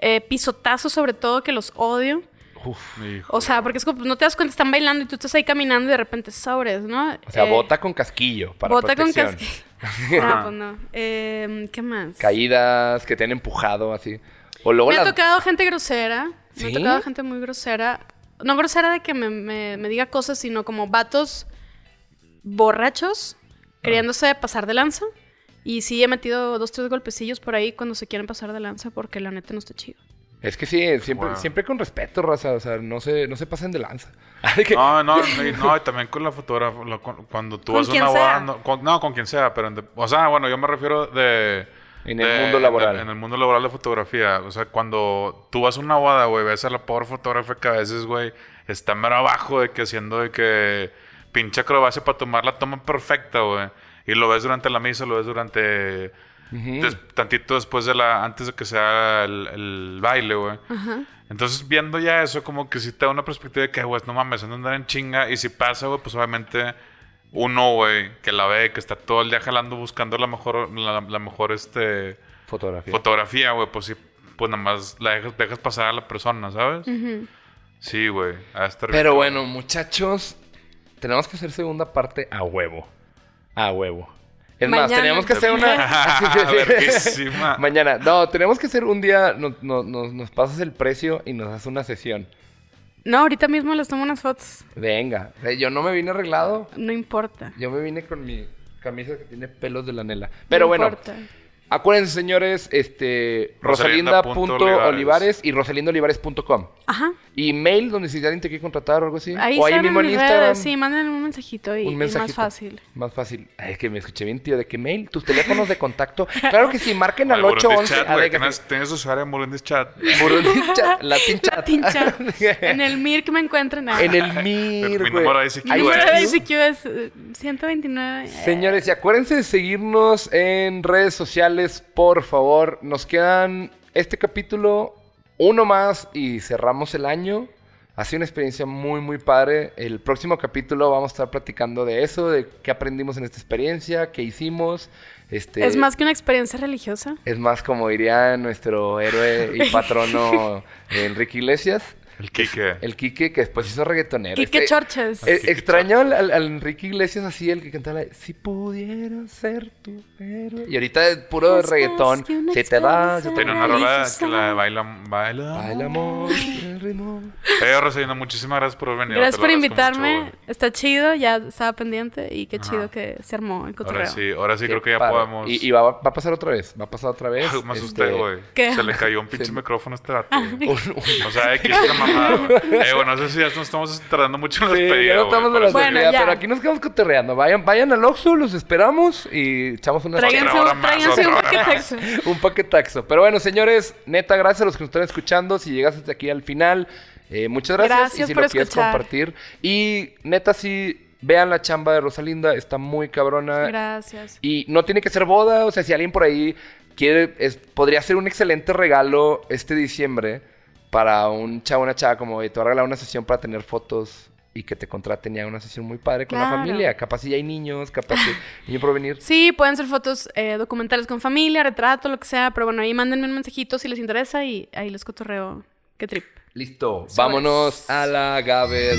eh, pisotazos sobre todo que los odio Uf. O sea, porque es como, pues, no te das cuenta, están bailando y tú estás ahí caminando y de repente sobres, ¿no? O sea, Eh, bota con casquillo para Bota con protección. casquillo. no, *laughs* pues no. Eh, ¿Qué más? Caídas que te han empujado así. O luego Me ha tocado gente grosera. Me ha tocado gente muy grosera. No grosera de que me, me- me diga cosas, sino como vatos borrachos queriéndose pasar de lanza. Y sí he metido dos, tres golpecillos por ahí cuando se quieren pasar de lanza porque la neta no está chido. Es que sí, siempre, Wow. siempre con respeto, raza. O sea, no se, no se pasen de lanza. *laughs* No, no, *laughs* y- no, y también con la fotógrafa, cuando tú vas a una boda, no con, no, con quien sea, pero, en de- o sea, bueno, yo me refiero de... En el mundo laboral. de- en el mundo laboral de fotografía, o sea, cuando tú vas a una boda, güey, ves a la pobre fotógrafa que a veces, güey, está mero abajo de que haciendo de que pinche acrobacia para tomar la toma perfecta, güey. Y lo ves durante la misa, lo ves durante... Des- tantito después de la... Antes de que sea el, el baile, güey. Ajá. Entonces, viendo ya eso, como que sí te da una perspectiva de que, güey, no mames, han de andar en chinga. Y si pasa, güey, pues obviamente uno, güey, que la ve, que está todo el día jalando buscando la mejor, la, la mejor, este, Fotografía. fotografía, güey, pues sí, pues nada más la dejas, dejas pasar a la persona, ¿sabes? Ujú. Sí, güey, a estar bien Pero bueno, muchachos, tenemos que hacer segunda parte a huevo. A huevo. Es más, Mañana. tenemos que hacer una. *laughs* *laughs* Mañana. No, tenemos que hacer un día. Nos, nos- nos- nos pasas el precio y nos haces una sesión. No, ahorita mismo les tomo unas fotos. Venga. Eh, Yo no me vine arreglado. No importa. Yo me vine con mi camisa que tiene pelos de lanela. Pero No bueno, importa. Acuérdense, señores, este. Rosalinda.olivares. Rosalinda.olivares y rosalindolivares.com. Ajá. Y mail donde si alguien te quiere contratar o algo así. Ahí, o ahí mismo en Instagram. redes. Sí, manden un mensajito y, Un y más fácil. Más fácil. Ay, es que me escuché bien, tío. ¿De qué mail? ¿Tus teléfonos de contacto? Claro que sí, marquen al Al Burundis 811. Chat, A tienes usuario en Burundis Chat. Burundi chat, Latin chat. Latin chat. *laughs* en el MIR que me encuentren. ahí. En el MIR, Mi güey. número de ICQ, Mi Ahí número está. de ICQ es eh, 129. Señores, y acuérdense de seguirnos en redes sociales, por favor. Nos quedan este capítulo, uno más y cerramos el año. Ha sido una experiencia muy, muy padre. El próximo capítulo vamos a estar platicando de eso, de qué aprendimos en esta experiencia, qué hicimos. Este, Es más que una experiencia religiosa. Es más, como diría nuestro héroe y patrono *laughs* Enrique Iglesias, El Kike. el Quique, que después hizo reggaetonero. Quique Este- Chorches. eh, extraño al, al- al Enrique Iglesias así, el que cantaba Si pudiera ser tu héroe. Y ahorita es puro Es más reggaetón. Se te da, Tiene una rola que la baila. Baila. Baila amor, *laughs* el ritmo. Eh, Rosalina, muchísimas gracias por venir. Gracias por invitarme. mucho. Está chido, ya estaba pendiente y qué Ajá. chido que se armó el cotorreo. Ahora sí, ahora sí Qué creo que ya padre. podemos. Y, y va, va a pasar otra vez. Va a pasar otra vez. *laughs* Me asusté, Este, güey. Se le cayó un pinche *laughs* micrófono a este un- un- O sea, X güey. Eh, bueno, no sé si ya nos estamos tardando mucho en la Sí, ya no estamos eso- Bueno, ya. pero aquí nos quedamos coterreando. Vayan, vayan al Oxxo, los esperamos y echamos una Tráiganse, un- más, tráiganse un paquetaxo. un paquetaxo. Pero bueno, señores, neta, gracias a los que nos están escuchando. Si llegaste hasta aquí al final, eh, muchas gracias. Gracias y si por lo quieres escuchar. compartir. Y neta, sí, vean la chamba de Rosalinda, está muy cabrona. Gracias. Y no tiene que ser boda, o sea, si alguien por ahí quiere, es, podría ser un excelente regalo este diciembre para un chavo, una chava, como "Oye, te voy a regalar una sesión para tener fotos y que te contraten ya una sesión muy padre con la familia. Capaz si ya hay niños, capaz si *laughs* niño por venir. Sí, pueden ser fotos eh, documentales con familia, retrato, lo que sea, pero bueno, ahí mándenme un mensajito si les interesa y ahí les cotorreo. Qué trip. Listo, Sobres. vámonos a la Gaber.